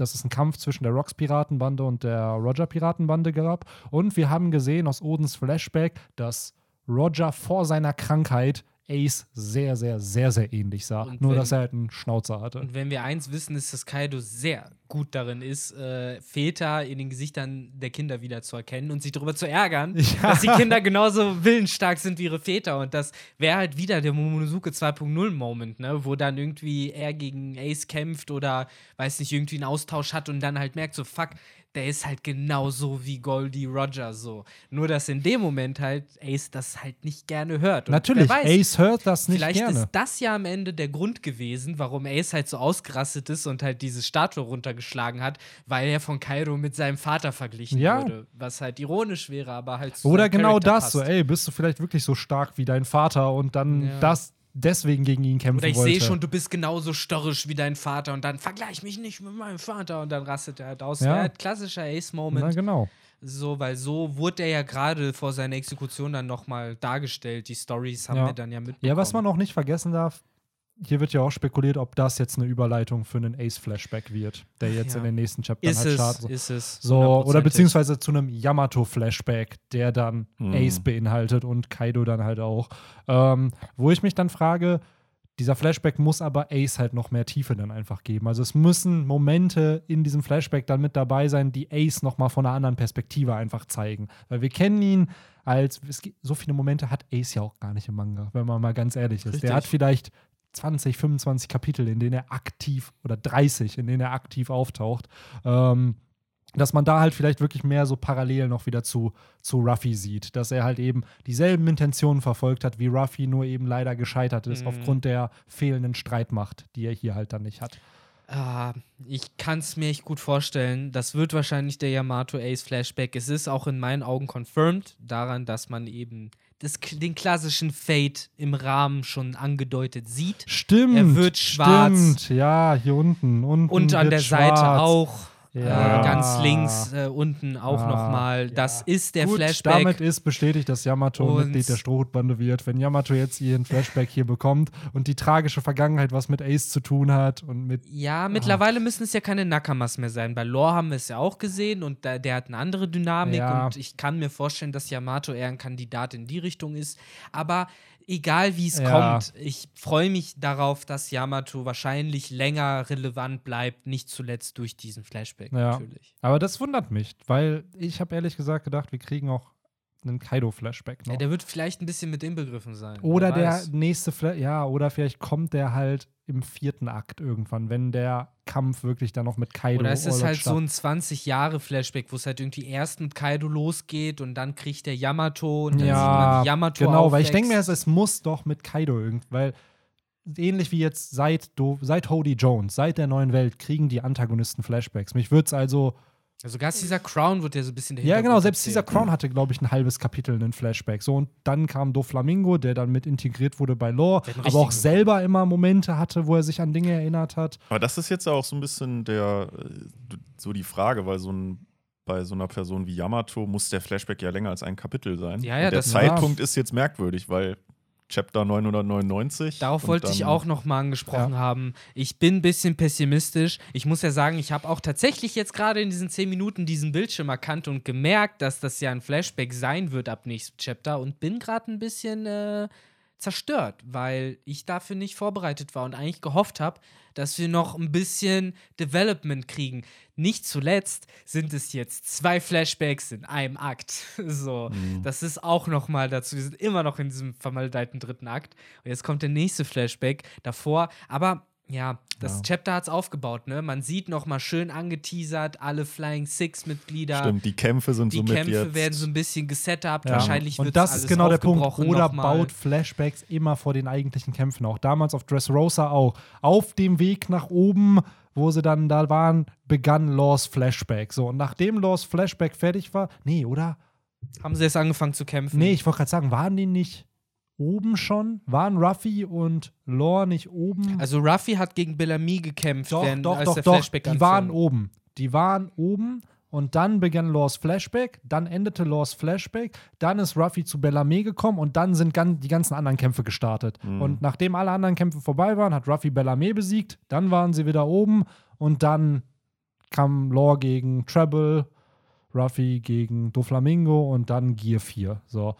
das ist ein Kampf zwischen der Rocks-Piratenbande und der Roger-Piratenbande gab. Und wir haben gesehen aus Odins Flashback, dass Roger vor seiner Krankheit Ace sehr, sehr, sehr, sehr ähnlich sah.
Und
Nur,
wenn-
dass er halt einen Schnauzer hatte.
Und wenn wir eins wissen, ist, dass Kaido sehr gut darin ist, äh, Väter in den Gesichtern der Kinder wieder zu erkennen und sich darüber zu ärgern,
Ja.
dass die Kinder genauso willensstark sind wie ihre Väter. Und das wäre halt wieder der Momonosuke 2.0-Moment, ne? wo dann irgendwie er gegen Ace kämpft oder, weiß nicht, irgendwie einen Austausch hat und dann halt merkt, so, fuck, der ist halt genauso wie Goldie Roger so. Nur, dass in dem Moment halt Ace das halt nicht gerne hört. Und
Natürlich,
weiß,
Ace hört das nicht
Vielleicht
gerne.
ist das ja am Ende der Grund gewesen, warum Ace halt so ausgerastet ist und halt diese Statue runtergeschlagen hat, weil er von Kaido mit seinem Vater verglichen
Ja.
wurde. Was halt ironisch wäre, aber halt zu
Oder genau das, so,
passt.
ey, bist du vielleicht wirklich so stark wie dein Vater und dann
Ja.
das deswegen gegen ihn kämpfen
Oder ich
wollte.
sehe schon, du bist genauso störrisch wie dein Vater und dann vergleich mich nicht mit meinem Vater und dann rastet er halt aus.
Ja.
Halt klassischer
Na
Ace-Moment.
genau.
So, weil so wurde er ja gerade vor seiner Exekution dann nochmal dargestellt. Die Stories haben
Ja.
wir dann ja mitbekommen.
Ja, was man auch nicht vergessen darf, hier wird ja auch spekuliert, ob das jetzt eine Überleitung für einen Ace-Flashback wird, der jetzt
Ja.
in den nächsten Chaptern
ist
halt startet.
ist es.
So, oder beziehungsweise zu einem Yamato-Flashback, der dann
Mhm.
Ace beinhaltet und Kaido dann halt auch. Ähm, wo ich mich dann frage, dieser Flashback muss aber Ace halt noch mehr Tiefe dann einfach geben. Also es müssen Momente in diesem Flashback dann mit dabei sein, die Ace noch mal von einer anderen Perspektive einfach zeigen. Weil wir kennen ihn als, es gibt, so viele Momente hat Ace ja auch gar nicht im Manga, wenn man mal ganz ehrlich ist.
Richtig.
Der hat vielleicht 20, 25 Kapitel, in denen er aktiv, oder 30, in denen er aktiv auftaucht. Ähm, dass man da halt vielleicht wirklich mehr so parallel noch wieder zu, zu Ruffy sieht. Dass er halt eben dieselben Intentionen verfolgt hat wie Ruffy, nur eben leider gescheitert ist
Mhm.
aufgrund der fehlenden Streitmacht, die er hier halt dann nicht hat.
Ah, ich kann es mir echt gut vorstellen. Das wird wahrscheinlich der Yamato Ace Flashback. Es ist auch in meinen Augen confirmed daran, dass man eben das, den klassischen Fate im Rahmen schon angedeutet sieht.
Stimmt.
Er wird schwarz.
Stimmt, ja, hier unten. unten
Und an der Seite
schwarz.
auch.
Ja.
Äh, ganz links äh, unten auch
Ah,
nochmal. Das
ja.
ist der
Gut,
Flashback.
Damit ist bestätigt, dass Yamato
Und-
Mitglied der Strohhutbande wird. Wenn Yamato jetzt ihren Flashback hier bekommt und die tragische Vergangenheit, was mit Ace zu tun hat und mit
Ja, mittlerweile müssen es ja keine Nakamas mehr sein. Bei Lore haben wir es ja auch gesehen und da, der hat eine andere Dynamik
Ja.
und ich kann mir vorstellen, dass Yamato eher ein Kandidat in die Richtung ist. Aber egal wie es
Ja.
kommt, ich freue mich darauf, dass Yamato wahrscheinlich länger relevant bleibt, nicht zuletzt durch diesen Flashback
Ja.
natürlich.
Aber das wundert mich, weil ich habe ehrlich gesagt gedacht, wir kriegen auch einen Kaido-Flashback noch.
Ja, der wird vielleicht ein bisschen mit inbegriffen sein.
oder der
weiß.
nächste Fla ja, oder vielleicht kommt der halt im vierten Akt irgendwann, wenn der Kampf wirklich dann noch mit Kaido
Oder es ist halt
statt-
so ein 20-Jahre-Flashback, wo es halt irgendwie erst mit Kaido losgeht und dann kriegt der Yamato und dann sieht
ja,
Yamato
genau, weil ich denke mir,
aufwächst.
es, es muss doch mit Kaido irgendwie, weil ähnlich wie jetzt seit, Do seit Hody Jones, seit der neuen Welt, kriegen die Antagonisten Flashbacks. Mich würde es also
Also sogar dieser Crown wird ja so ein bisschen der
Ja, genau, selbst dieser
erzählt.
Crown hatte, glaube ich, ein halbes Kapitel einen Flashback. So, und dann kam Doflamingo, der dann mit integriert wurde bei Lore, aber auch selber immer Momente hatte, wo er sich an Dinge erinnert hat.
Aber das ist jetzt auch so ein bisschen der, äh, so die Frage, weil so ein, bei so einer Person wie Yamato muss der Flashback ja länger als ein Kapitel sein.
Ja, ja,
Und der
das-
Zeitpunkt ist jetzt merkwürdig, weil Chapter 999.
Darauf wollte ich auch noch mal angesprochen haben. Ich bin ein bisschen pessimistisch. Ich muss ja sagen, ich habe auch tatsächlich jetzt gerade in diesen zehn Minuten diesen Bildschirm erkannt und gemerkt, dass das ja ein Flashback sein wird ab nächstem Chapter und bin gerade ein bisschen äh, zerstört, weil ich dafür nicht vorbereitet war und eigentlich gehofft habe, dass wir noch ein bisschen Development kriegen. Nicht zuletzt sind es jetzt zwei Flashbacks in einem Akt. So,
Mhm.
das ist auch noch mal dazu. Wir sind immer noch in diesem vermaledeiten dritten Akt. Und jetzt kommt der nächste Flashback davor. Aber ja, das
Ja.
Chapter hat es aufgebaut, ne? Man sieht noch mal schön angeteasert alle Flying Six-Mitglieder.
Stimmt, die Kämpfe sind
Die
somit
Kämpfe
jetzt.
werden so ein bisschen gesetupt.
Ja.
Wahrscheinlich wird
Und das
alles
ist genau der Punkt. Oder baut Flashbacks immer vor den eigentlichen Kämpfen. Auch damals auf Dressrosa auch. Auf dem Weg nach oben, wo sie dann da waren, begann Laws Flashback. So, und nachdem Laws Flashback fertig war, nee, oder?
Haben sie jetzt angefangen zu kämpfen?
Nee, ich wollte gerade sagen, waren die nicht oben schon? Waren Ruffy und Law nicht oben?
Also Ruffy hat gegen Bellamy gekämpft,
doch,
während,
doch,
als
doch,
der
doch.
Flashback
Die
anfing.
waren oben. Die waren oben und dann begann Laws Flashback, dann endete Laws Flashback, dann ist Ruffy zu Bellarmé gekommen und dann sind gan die ganzen anderen Kämpfe gestartet.
Mhm.
Und nachdem alle anderen Kämpfe vorbei waren, hat Ruffy Bellarmé besiegt, dann waren sie wieder oben und dann kam Law gegen Treble, Ruffy gegen Doflamingo und dann Gear 4. So.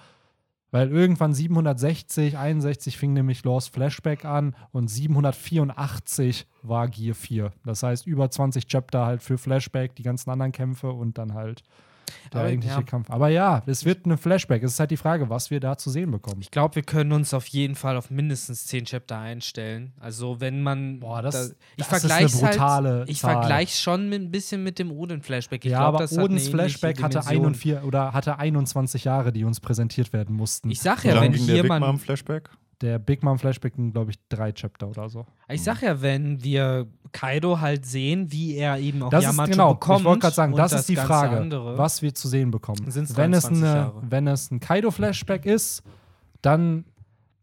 Weil irgendwann 760, 61 fing nämlich Laws Flashback an und 784 war Gear 4. Das heißt, über 20 Chapter halt für Flashback, die ganzen anderen Kämpfe und dann halt der
Aber,
eigentliche
ja.
Kampf. Aber ja, es wird ein Flashback. Es ist halt die Frage, was wir da zu sehen bekommen.
Ich glaube, wir können uns auf jeden Fall auf mindestens 10 Chapter einstellen. Also, wenn man.
Boah, das-
da, ich
das ist
vergleich's
eine brutale
Halt, ich vergleiche schon mit, ein bisschen mit dem Odin-Flashback.
Ja,
glaub,
aber Odins Flashback hatte,
Dimension.
41, oder hatte 21 Jahre, die uns präsentiert werden mussten.
Ich sag
Wie
ja,
lang
wenn
ging der
hier
Big
man.
Flashback?
Der Big Mom Flashback ging, glaube ich, drei Chapter oder so.
Ich sag ja, wenn wir Kaido halt sehen, wie er eben auch
Das ist
Yamato
genau,
bekommt.
ich wollte gerade sagen,
und
das, ist die
ganze
Frage,
andere.
was wir zu sehen bekommen.
Sind's
Wenn es,
23
eine,
Jahre.
wenn es ein Kaido-Flashback ist, dann,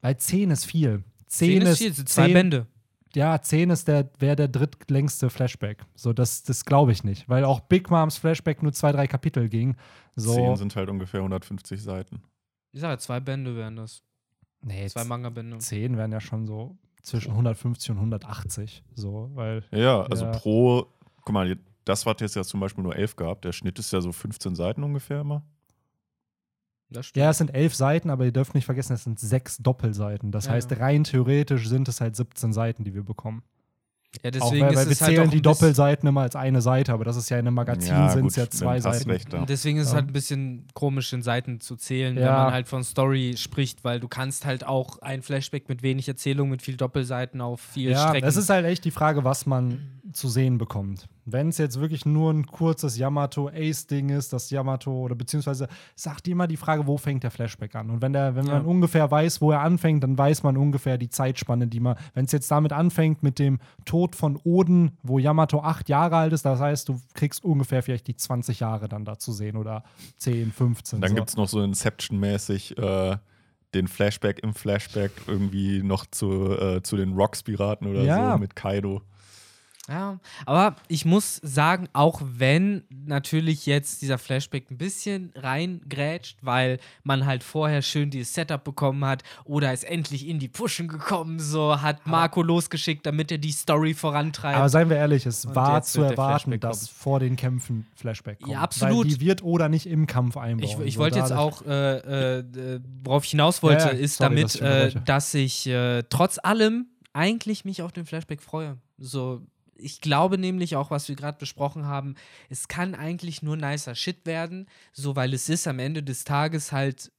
weil 10 ist viel.
10
10
ist viel, sind zwei
10
Bände.
Ja, 10 ist der, wäre der drittlängste Flashback. So, das, das glaube ich nicht. Weil auch Big Moms Flashback nur zwei, drei Kapitel ging. So,
Zehn sind halt ungefähr 150 Seiten.
Ich sag ja, zwei Bände wären das.
Nee,
Zwei Manga-Bände.
10 wären ja schon so zwischen 150 und 180. So, weil
Ja, also
Ja.
pro, guck mal, das hat jetzt ja zum Beispiel nur 11 gehabt. Der Schnitt ist ja so 15 Seiten ungefähr immer.
Das stimmt.
Ja, es sind elf Seiten, aber ihr dürft nicht vergessen, es sind sechs Doppelseiten. Das
Ja,
heißt, rein theoretisch sind es halt 17 Seiten, die wir bekommen.
Ja,
Auch
deswegen
weil, weil
ist
wir
es halt
zählen
auch
die Doppelseiten immer als eine Seite, aber das ist ja in einem Magazin
Ja,
sind es ja zwei Seiten.
recht, ja.
Und deswegen ist es halt ein bisschen komisch, in Seiten zu zählen, wenn man halt von Story spricht, weil du kannst halt auch ein Flashback mit wenig Erzählung, mit viel Doppelseiten auf viel
Ja,
Strecken.
es ist halt echt die Frage, was man zu sehen bekommt. Wenn es jetzt wirklich nur ein kurzes Yamato-Ace-Ding ist, das Yamato, oder beziehungsweise sagt immer die Frage, wo fängt der Flashback an? Und wenn, der, wenn
Ja.
man ungefähr weiß, wo er anfängt, dann weiß man ungefähr die Zeitspanne, die man, wenn es jetzt damit anfängt mit dem Tod von Oden, wo Yamato acht Jahre alt ist, das heißt, du kriegst ungefähr vielleicht die 20 Jahre dann da zu sehen oder 10, 15.
Dann
so.
gibt es noch so Inception-mäßig äh, den Flashback im Flashback irgendwie noch zu, äh, zu den Rocks-Piraten oder
Ja.
so mit Kaido.
Ja, aber ich muss sagen, auch wenn natürlich jetzt dieser Flashback ein bisschen reingrätscht, weil man halt vorher schön dieses Setup bekommen hat oder ist endlich in die Pushen gekommen, so hat Marco losgeschickt, damit er die Story vorantreibt.
Aber seien wir ehrlich, es
Und
war
jetzt
zu erwarten, dass vor den Kämpfen Flashback kommt.
Ja, absolut.
Weil die wird oder nicht im Kampf einbauen.
Ich, ich
So,
wollte jetzt
dadurch-
auch, äh, äh, worauf ich hinaus wollte,
Ja, ja,
ist
sorry,
damit,
dass ich
äh, dass ich äh, trotz allem eigentlich mich auf den Flashback freue. So, ich glaube nämlich auch, was wir gerade besprochen haben, es kann eigentlich nur nicer Shit werden, so weil es ist am Ende des Tages halt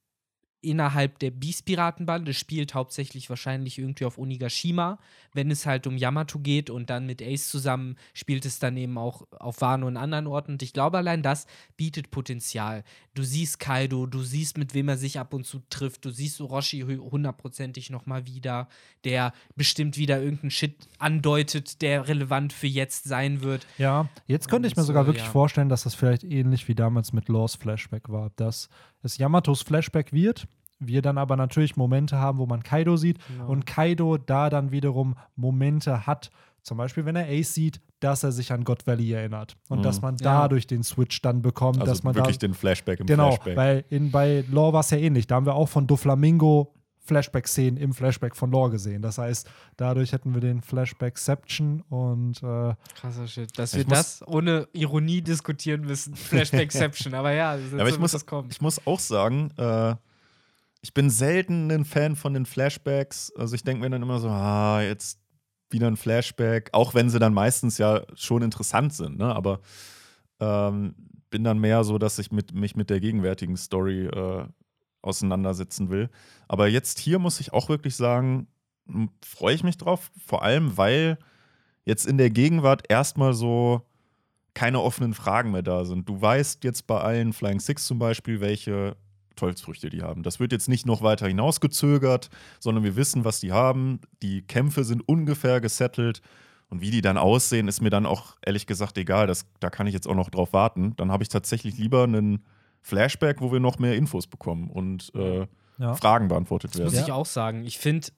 innerhalb der Beast-Piratenbande, spielt hauptsächlich wahrscheinlich irgendwie auf Onigashima, wenn es halt um Yamato geht und dann mit Ace zusammen spielt es dann eben auch auf Wano und anderen Orten. Und ich glaube, allein das bietet Potenzial. Du siehst Kaido, du siehst, mit wem er sich ab und zu trifft, du siehst Orochi hundertprozentig nochmal wieder, der bestimmt wieder irgendeinen Shit andeutet, der relevant für jetzt sein wird.
Ja, jetzt könnte ich mir sogar wirklich
ja.
vorstellen, dass das vielleicht ähnlich wie damals mit Laws Flashback war, dass es Yamatos Flashback wird, wir dann aber natürlich Momente haben, wo man Kaido sieht
Genau.
und Kaido da dann wiederum Momente hat, zum Beispiel wenn er Ace sieht, dass er sich an God Valley erinnert und
Mhm.
dass man
Ja.
dadurch den Switch dann bekommt,
Also
dass man
wirklich
da
den Flashback im
genau,
Flashback.
weil in, bei Lore war es ja ähnlich, da haben wir auch von Doflamingo Flashback-Szenen im Flashback von Lore gesehen. Das heißt, dadurch hätten wir den Flashbackception und äh,
Krasser Shit. Dass wir das ohne Ironie diskutieren müssen. Flashbackception. aber ja, so
Ja, aber ich muss,
das kommen.
ich muss auch sagen, äh, ich bin selten ein Fan von den Flashbacks. Also ich denke mir dann immer so, ah, jetzt wieder ein Flashback, auch wenn sie dann meistens ja schon interessant sind, ne? Aber ähm, bin dann mehr so, dass ich mit, mich mit der gegenwärtigen Story äh, auseinandersetzen will. Aber jetzt hier muss ich auch wirklich sagen, freue ich mich drauf, vor allem weil jetzt in der Gegenwart erstmal so keine offenen Fragen mehr da sind. Du weißt jetzt bei allen Flying Six zum Beispiel, welche Teufelsfrüchte die haben. Das wird jetzt nicht noch weiter hinausgezögert, sondern wir wissen, was die haben. Die Kämpfe sind ungefähr gesettelt. Und wie die dann aussehen, ist mir dann auch ehrlich gesagt egal. Das, da kann ich jetzt auch noch drauf warten. Dann habe ich tatsächlich lieber einen Flashback, wo wir noch mehr Infos bekommen und äh,
ja.
Fragen beantwortet
Das muss
werden.
ich auch sagen. Ich finde,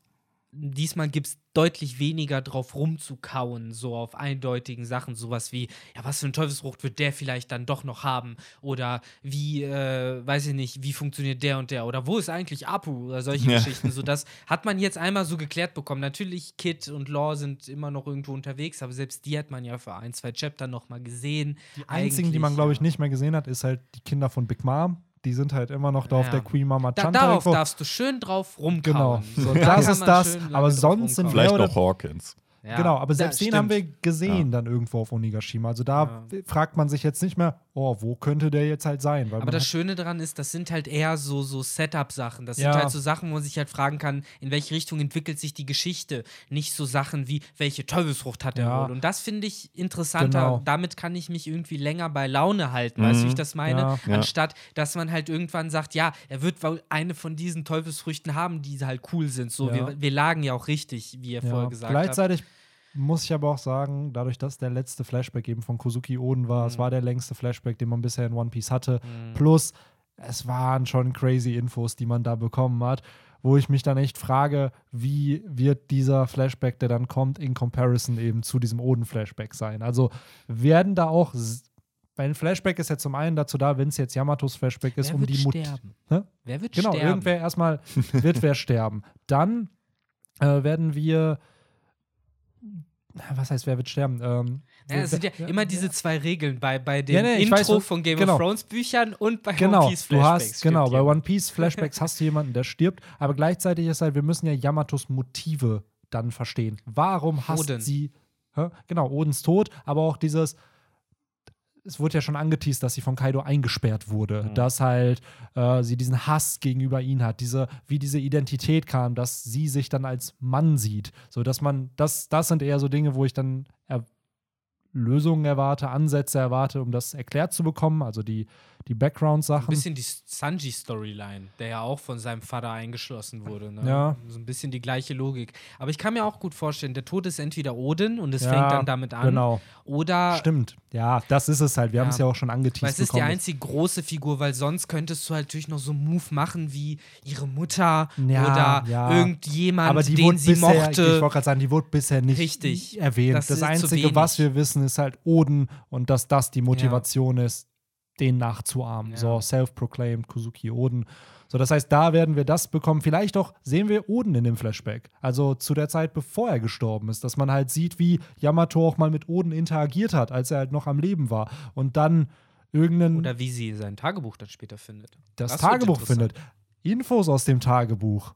diesmal gibt es deutlich weniger drauf rumzukauen, so auf eindeutigen Sachen. Sowas wie, ja, was für eine Teufelsfrucht wird der vielleicht dann doch noch haben? Oder wie, äh, weiß ich nicht, wie funktioniert der und der? Oder wo ist eigentlich Apu? Oder solche
Ja.
Geschichten. So, das hat man jetzt einmal so geklärt bekommen. Natürlich, Kit und Law sind immer noch irgendwo unterwegs, aber selbst die hat man ja für ein, zwei Chapter noch mal gesehen.
Die einzigen, die man, glaube ich, nicht mehr gesehen hat, ist halt die Kinder von Big Mom. Die sind halt immer noch da auf
Ja.
der Queen Mama
Da,
Chanta
darauf
irgendwo.
darfst du schön drauf rumkauen.
Genau. So,
Da
das ist das. Aber sonst sind.
Vielleicht noch Hawkins.
Ja.
Genau, aber selbst den haben wir gesehen
Ja.
dann irgendwo auf Onigashima. Also da
Ja.
fragt man sich jetzt nicht mehr, oh, wo könnte der jetzt halt sein? Weil
Aber das Schöne daran ist, das sind halt eher so, so Setup-Sachen. Das
Ja.
sind halt so Sachen, wo man sich halt fragen kann, in welche Richtung entwickelt sich die Geschichte. Nicht so Sachen wie, welche Teufelsfrucht hat er
Ja.
wohl. Und das finde ich interessanter.
Genau.
Damit kann ich mich irgendwie länger bei Laune halten. Weißt du, wie
Mhm.
ich das meine?
Ja.
Anstatt, dass man halt irgendwann sagt, ja, er wird wohl eine von diesen Teufelsfrüchten haben, die halt cool sind. So, wir, wir lagen ja auch richtig, wie ihr vorher gesagt habt.
Gleichzeitig muss ich aber auch sagen, dadurch, dass der letzte Flashback eben von Kozuki Oden war, es
Mhm.
war der längste Flashback, den man bisher in One Piece hatte.
Mhm.
Plus, es waren schon crazy Infos, die man da bekommen hat, wo ich mich dann echt frage, wie wird dieser Flashback, der dann kommt, in Comparison eben zu diesem Oden-Flashback sein? Also werden da auch. Weil ein Flashback ist ja zum einen dazu da, wenn es jetzt Yamatos Flashback ist,
Wer
um
wird
die Mut
sterben?
Hä?
Wer wird
Genau,
sterben?
irgendwer erstmal wird wer sterben. Dann äh, werden wir. Was heißt, wer wird sterben? Ähm,
Ja, es sind ja immer diese zwei Regeln bei, bei dem
Ja, nee,
Intro
weiß,
von Game
genau.
of Thrones Büchern und bei
Genau,
One Piece Flashbacks.
hast, genau, bei
ja.
One Piece Flashbacks hast du jemanden, der stirbt, aber gleichzeitig ist halt, wir müssen ja Yamatos Motive dann verstehen. Warum hasst
Oden.
sie, hä? genau, Odens Tod, aber auch dieses, es wurde ja schon angeteased, dass sie von Kaido eingesperrt wurde,
Mhm.
dass halt äh, sie diesen Hass gegenüber ihm hat, diese, wie diese Identität kam, dass sie sich dann als Mann sieht, so dass man, das, das sind eher so Dinge, wo ich dann er Lösungen erwarte, Ansätze erwarte, um das erklärt zu bekommen, also die, die
Ein
Background-Sachen.
bisschen die Sanji-Storyline, der ja auch von seinem Vater eingeschlossen wurde. Ne?
Ja.
So ein bisschen die gleiche Logik. Aber ich kann mir auch gut vorstellen, der Tod ist entweder Odin und es
Ja,
fängt dann damit an.
Genau,
Oder
stimmt. Ja, das ist es halt. Wir
Ja.
haben es ja auch schon angeteased
Weil es ist die
bekommen.
einzige große Figur, weil sonst könntest du halt natürlich noch so einen Move machen wie ihre Mutter
Ja,
oder
ja.
irgendjemand,
aber die
den sie
bisher, ich
mochte.
wollte gerade sagen, die wurde bisher nicht
Richtig.
erwähnt.
Das
Das, Einzige, was wir wissen, ist halt Oden und dass das die Motivation ist, den nachzuahmen.
Ja.
So self-proclaimed Kuzuki Oden. So, das heißt, da werden wir das bekommen. Vielleicht auch sehen wir Oden in dem Flashback. Also zu der Zeit, bevor er gestorben ist, dass man halt sieht, wie Yamato auch mal mit Oden interagiert hat, als er halt noch am Leben war. Und dann irgendeinen
Oder wie sie sein Tagebuch dann später findet.
das,
Das
Tagebuch findet. Infos aus dem Tagebuch,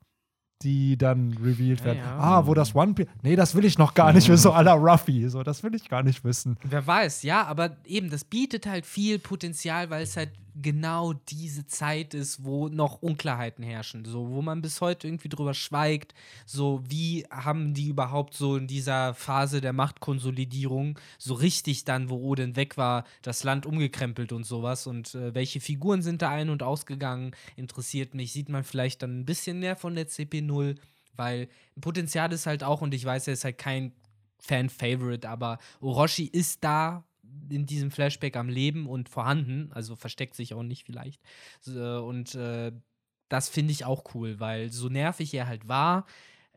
die dann revealed
Ja,
werden.
ja.
Ah, wo das One Piece. Nee, das will ich noch gar nicht wissen, so à la Ruffy. So, das will ich gar nicht wissen.
Wer weiß, ja, aber eben, das bietet halt viel Potenzial, weil es halt genau diese Zeit ist, wo noch Unklarheiten herrschen, so wo man bis heute irgendwie drüber schweigt, so wie haben die überhaupt so in dieser Phase der Machtkonsolidierung so richtig dann, wo Odin weg war, das Land umgekrempelt und sowas? Und äh, welche Figuren sind da ein- und ausgegangen, interessiert mich, sieht man vielleicht dann ein bisschen mehr von der CP0, weil Potenzial ist halt auch und ich weiß, er ist halt kein Fan-Favorite, aber Orochi ist da in diesem Flashback am Leben und vorhanden, also versteckt sich auch nicht vielleicht. So, Und äh, das finde ich auch cool, weil so nervig er halt war,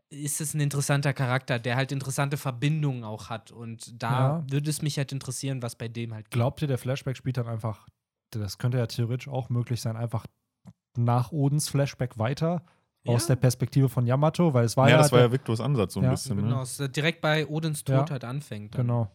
ist es ein interessanter Charakter, der halt interessante Verbindungen auch hat. Und da
Ja.
würde es mich halt interessieren, was bei dem halt.
Glaubt ihr, der Flashback spielt dann einfach, das könnte ja theoretisch auch möglich sein, einfach nach Odins Flashback weiter aus
Ja.
der Perspektive von Yamato, weil es war
ja,
ja,
das war ja Victors Ansatz so ein
Ja.
bisschen.
Genau,
Ne?
es ist direkt bei Odins Tod
Ja.
halt anfängt. Dann.
genau.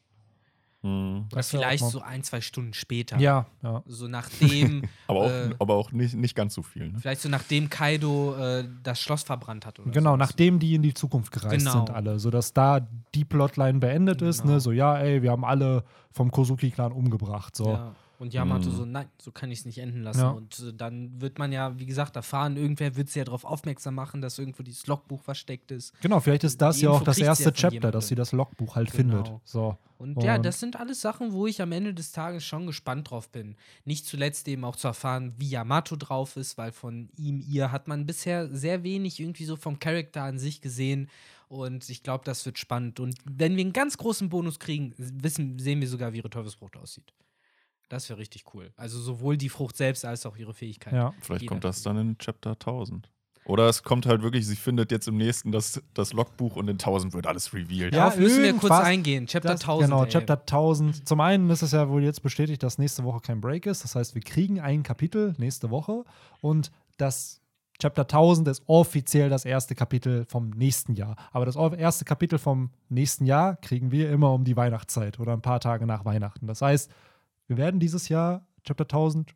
Mhm.
Vielleicht so ein, zwei Stunden später.
Ja, ja.
So nachdem,
Aber auch,
Äh,
aber auch nicht, nicht ganz so viel. Ne?
vielleicht so nachdem Kaido äh, das Schloss verbrannt hat. Oder
Genau,
sowas.
nachdem die in die Zukunft gereist
Genau.
sind alle, sodass da die Plotline beendet ist,
Genau.
ne, so ja, ey, wir haben alle vom Kozuki-Clan umgebracht, so.
Ja. Und Yamato
Mhm.
so, nein, so kann ich es nicht enden lassen.
Ja.
Und äh, dann wird man ja, wie gesagt, erfahren, irgendwer wird sie ja darauf aufmerksam machen, dass irgendwo dieses Logbuch versteckt ist.
Genau, vielleicht ist das
Die
ja auch das erste
ja
Chapter,
jemandem.
dass sie das Logbuch halt
Genau.
findet. So.
Und, ja,
Und-
das sind alles Sachen, wo ich am Ende des Tages schon gespannt drauf bin. Nicht zuletzt eben auch zu erfahren, wie Yamato drauf ist, weil von ihm, ihr hat man bisher sehr wenig irgendwie so vom Charakter an sich gesehen. Und ich glaube, das wird spannend. Und wenn wir einen ganz großen Bonus kriegen, wissen, sehen wir sogar, wie ihre Teufelsfrucht aussieht. Das wäre richtig cool. Also sowohl die Frucht selbst als auch ihre Fähigkeiten.
Ja.
Vielleicht kommt das dann in Chapter 1000. Oder es kommt halt wirklich, sie findet jetzt im nächsten das, das Logbuch und in 1000 wird alles revealed.
Ja,
Darauf müssen wir kurz eingehen. Chapter
Das,
1000.
Genau,
ey.
Chapter 1000. Zum einen ist es ja wohl jetzt bestätigt, dass nächste Woche kein Break ist. Das heißt, wir kriegen ein Kapitel nächste Woche und das Chapter 1000 ist offiziell das erste Kapitel vom nächsten Jahr. Aber das erste Kapitel vom nächsten Jahr kriegen wir immer um die Weihnachtszeit oder ein paar Tage nach Weihnachten. Das heißt, wir werden dieses Jahr Chapter 1000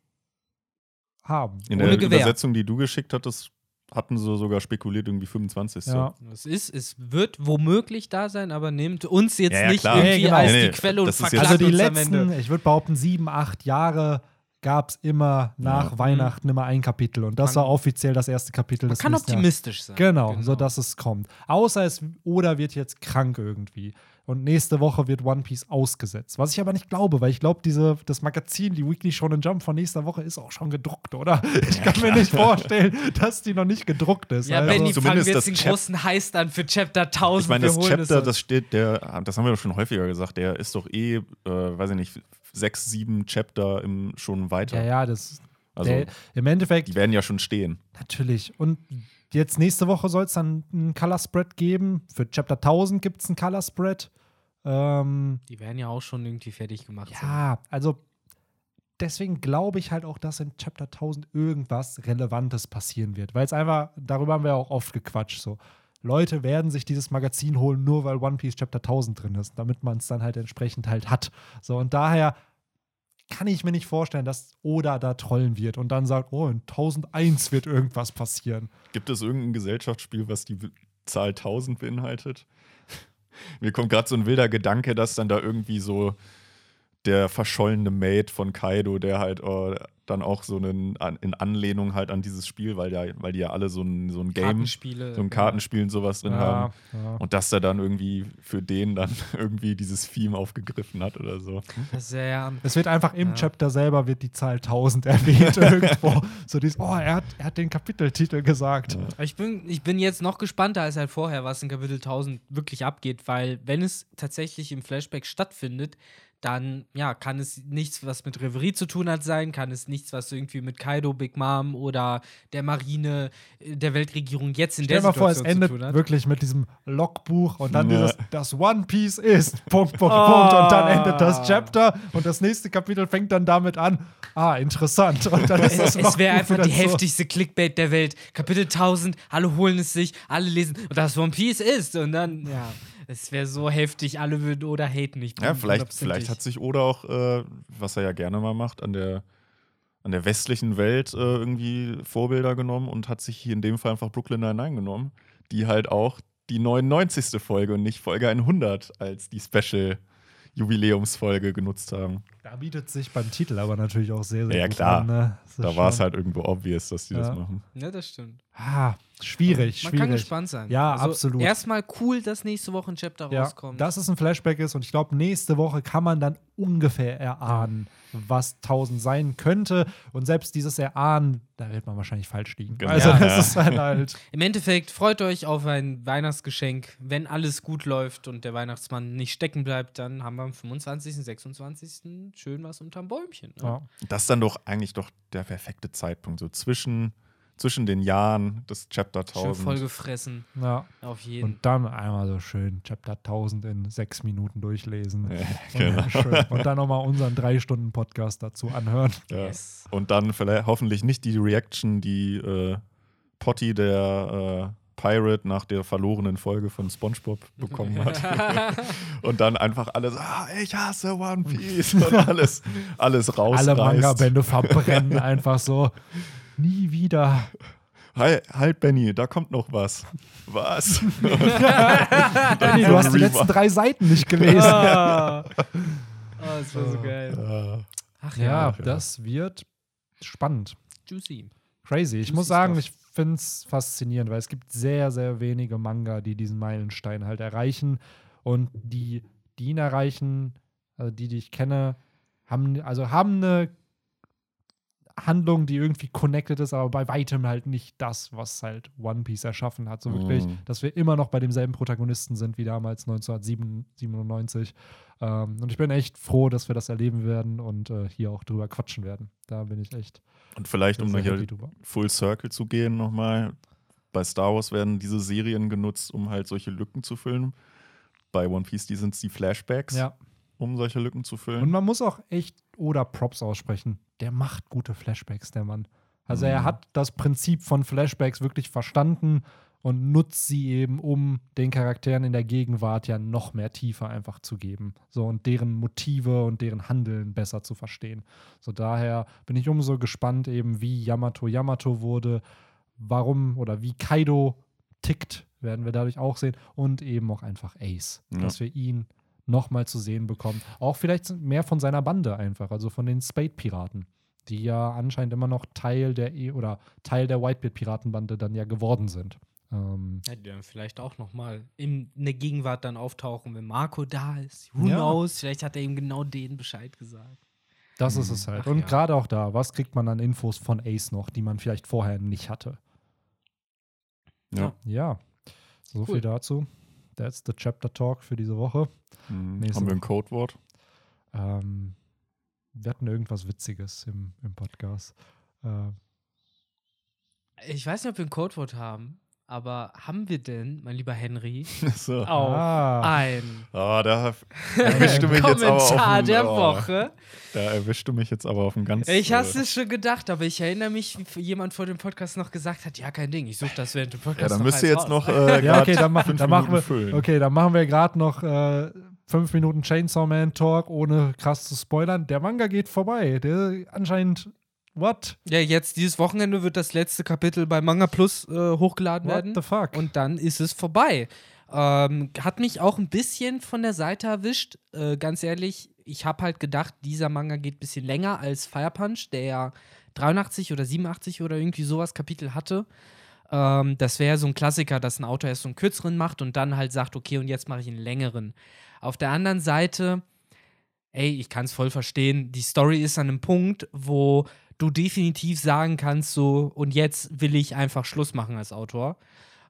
haben.
In
Ohne
der
Gewehr.
Übersetzung, die du geschickt hattest, hatten sie sogar spekuliert, irgendwie 25.
Ja.
Es ist, es wird womöglich da sein, aber nehmt uns jetzt
Ja, ja,
nicht
klar.
irgendwie
Nee, genau.
als
Nee,
die Quelle und verklagt
Also die
uns am Ende.
letzten, ich würde behaupten, sieben, acht Jahre gab es immer nach
Ja.
Weihnachten immer ein Kapitel. Und das
Man-
war offiziell das erste Kapitel
Man
des
kann optimistisch sein.
Genau, so dass es kommt. Außer es oder wird jetzt krank irgendwie. Und nächste Woche wird One Piece ausgesetzt. Was ich aber nicht glaube, weil ich glaube, diese das Magazin, die Weekly Shonen Jump von nächster Woche ist auch schon gedruckt, oder? Ich kann mir nicht vorstellen, dass die noch nicht gedruckt ist.
Ja,
Also-
Benny, fangen
zumindest
wir jetzt den
Chap-
großen Heiß an für Chapter 1000.
Ich meine, das Chapter, das steht, der, das haben wir doch schon häufiger gesagt, der ist doch eh, äh, weiß ich nicht, sechs, sieben Chapter im, schon weiter.
ja, ja, das
Also,
der, im Endeffekt
die werden ja schon stehen.
Natürlich. Und jetzt nächste Woche soll es dann einen Color Spread geben. Für Chapter 1000 gibt es einen Color Spread. Ähm,
Die werden ja auch schon irgendwie fertig gemacht.
ja, also deswegen glaube ich halt auch, dass in Chapter 1000 irgendwas Relevantes passieren wird. Weil es einfach, darüber haben wir auch oft gequatscht. So. Leute werden sich dieses Magazin holen, nur weil One Piece Chapter 1000 drin ist, damit man es dann halt entsprechend halt hat. So, und daher kann ich mir nicht vorstellen, dass Oda da trollen wird und dann sagt, oh, in 1001 wird irgendwas passieren.
Gibt es irgendein Gesellschaftsspiel, was die Zahl 1000 beinhaltet? Mir kommt gerade so ein wilder Gedanke, dass dann da irgendwie so der verschollene Mate von Kaido, der halt äh, dann auch so einen, an, in Anlehnung halt an dieses Spiel, weil, ja, weil die ja alle so ein, so ein Game,
Kartenspiele.
so ein Kartenspiel und sowas drin haben.
ja.
Und dass er dann irgendwie für den dann irgendwie dieses Theme aufgegriffen hat oder so.
Das ist ja,
Es wird einfach im
Ja.
Chapter selber wird die Zahl 1000 erwähnt irgendwo. So dieses, oh, er hat, er hat den Kapiteltitel gesagt.
ich bin, ich bin jetzt noch gespannter als halt vorher, was in Kapitel 1000 wirklich abgeht, weil wenn es tatsächlich im Flashback stattfindet, dann ja, kann es nichts, was mit Reverie zu tun hat, sein, kann es nichts, was irgendwie mit Kaido, Big Mom oder der Marine, äh, der Weltregierung jetzt in
Stell
der
dir mal vor, es
Situation
endet
zu tun hat.
wirklich mit diesem Logbuch und dann dieses, das One Piece ist, Punkt, Punkt,
Oh.
Punkt. Und dann endet das Chapter und das nächste Kapitel fängt dann damit an, ah, interessant. Und dann ist das
Es, es wäre einfach die
so.
heftigste Clickbait der Welt. Kapitel 1000, alle holen es sich, alle lesen, und das One Piece ist. Und dann, ja, es wäre so heftig, alle würden oder haten. Ich
Ja, vielleicht, vielleicht hat sich Oda auch, äh, was er ja gerne mal macht, an der, an der westlichen Welt äh, irgendwie Vorbilder genommen und hat sich hier in dem Fall einfach Brooklyn Nine-Nine genommen, die halt auch die 99. Folge und nicht Folge 100 als die Special Jubiläumsfolge genutzt haben.
Da bietet sich beim Titel aber natürlich auch sehr, sehr
Ja,
gut
klar.
an. Ne? Das
Da war es halt irgendwo obvious, dass die das
Ja.
machen.
Ja, das stimmt.
Ah, schwierig,
Man kann
schwierig.
gespannt sein. Also
Ja, absolut.
Erstmal cool, dass nächste Woche ein Chapter
Ja,
rauskommt.
dass es ein Flashback ist und ich glaube, nächste Woche kann man dann ungefähr erahnen, was 1000 sein könnte. Und selbst dieses Erahnen, da wird man wahrscheinlich falsch liegen.
Genau.
Also,
Ja.
das ist dann halt.
Im Endeffekt freut euch auf ein Weihnachtsgeschenk. Wenn alles gut läuft und der Weihnachtsmann nicht stecken bleibt, dann haben wir am 25., 26. schön was unterm Bäumchen. Ne?
Ja.
Das ist dann doch eigentlich doch der perfekte Zeitpunkt, so zwischen, zwischen den Jahren des Chapter
Schön
1000.
vollgefressen.
ja.
Auf jeden.
Und dann einmal so schön Chapter 1000 in sechs Minuten durchlesen.
Ja,
Und,
genau.
dann schön. und dann nochmal unseren drei Stunden Podcast dazu anhören.
Ja.
Yes.
Und dann vielleicht hoffentlich nicht die Reaction, die äh, Potty, der äh, Pirate, nach der verlorenen Folge von SpongeBob bekommen hat. und dann einfach alles, ah, ich hasse One Piece und alles, alles rausreißt.
Alle Manga-Bände verbrennen einfach so. Nie wieder.
Halt, halt, Benny, da kommt noch was. Was?
Benny, du hast die letzten drei Seiten nicht gelesen.
Ah. Oh, das war so geil.
Äh,
Ach
Ja,
ja,
das wird spannend.
juicy.
Crazy. Ich
Juicy
muss sagen,
stuff.
ich finde es faszinierend, weil es gibt sehr, sehr wenige Manga, die diesen Meilenstein halt erreichen. Und die, die ihn erreichen, also die, die ich kenne, haben, also haben eine Handlung, die irgendwie connected ist, aber bei weitem halt nicht das, was halt One Piece erschaffen hat. So wirklich,
Mhm.
dass wir immer noch bei demselben Protagonisten sind wie damals 1997. Ähm, und ich bin echt froh, dass wir das erleben werden und äh, hier auch drüber quatschen werden. Da bin ich echt
und vielleicht, um hier. Full Circle zu gehen nochmal, bei Star Wars werden diese Serien genutzt, um halt solche Lücken zu füllen. Bei One Piece, die sind es die Flashbacks,
Ja.
um solche Lücken zu
Und
füllen.
man muss auch echt oder Props aussprechen. Der macht gute Flashbacks, der Mann. Also er
Mhm.
hat das Prinzip von Flashbacks wirklich verstanden und nutzt sie eben, um den Charakteren in der Gegenwart ja noch mehr Tiefe einfach zu geben. So und deren Motive und deren Handeln besser zu verstehen. So daher bin ich umso gespannt eben, wie Yamato Yamato wurde, warum oder wie Kaido tickt, werden wir dadurch auch sehen. Und eben auch einfach Ace,
Ja.
dass wir ihn nochmal zu sehen bekommen. Auch vielleicht mehr von seiner Bande einfach, also von den Spade-Piraten, die ja anscheinend immer noch Teil der E oder Teil der Whitebeard-Piratenbande dann ja geworden sind. Ähm,
Ja, die dann vielleicht auch noch mal in der Gegenwart dann auftauchen, wenn Marco da ist. Who
Ja.
knows? Vielleicht hat er ihm genau den Bescheid gesagt.
das ist es halt.
Ach
Und
ja.
gerade auch da, was kriegt man an Infos von Ace noch, die man vielleicht vorher nicht hatte?
ja.
Ja, so
Cool.
viel dazu. That's the Chapter Talk für diese Woche.
Mhm.
Nächste
Haben wir ein. Codewort?
Ähm, wir hatten irgendwas Witziges im, im Podcast. Äh,
Ich weiß nicht, ob wir ein Codewort haben, aber haben wir denn, mein lieber Henry,
so.
auch
ah,
ein
Ah, da erwischst du mich jetzt aber auf
Kommentar
dem-
der
oh,
Woche?
Da erwischst du mich jetzt aber auf dem ganz.
Ich hasse es schon gedacht, aber ich erinnere mich, wie jemand vor dem Podcast noch gesagt hat, ja, kein Ding, ich suche das während dem Podcast
Ja, dann müsst ihr jetzt
raus.
noch. Äh,
ja, okay, dann, machen,
fünf
dann machen wir.
füllen.
Okay, dann machen wir gerade noch äh, fünf Minuten Chainsaw Man Talk, ohne krass zu spoilern. Der Manga geht vorbei. Der anscheinend. What?
Ja, jetzt dieses Wochenende wird das letzte Kapitel bei Manga Plus äh, hochgeladen
What
werden.
the fuck?
Und dann ist es vorbei. Ähm, hat mich auch ein bisschen von der Seite erwischt. Äh, ganz ehrlich, ich habe halt gedacht, dieser Manga geht ein bisschen länger als Fire Punch, der ja 83 oder 87 oder irgendwie sowas Kapitel hatte. Ähm, das wäre so ein Klassiker, dass ein Autor erst so einen kürzeren macht und dann halt sagt, okay, und jetzt mache ich einen längeren. Auf der anderen Seite, ey, ich kann es voll verstehen, die Story ist an einem Punkt, wo du definitiv sagen kannst, so, und jetzt will ich einfach Schluss machen als Autor.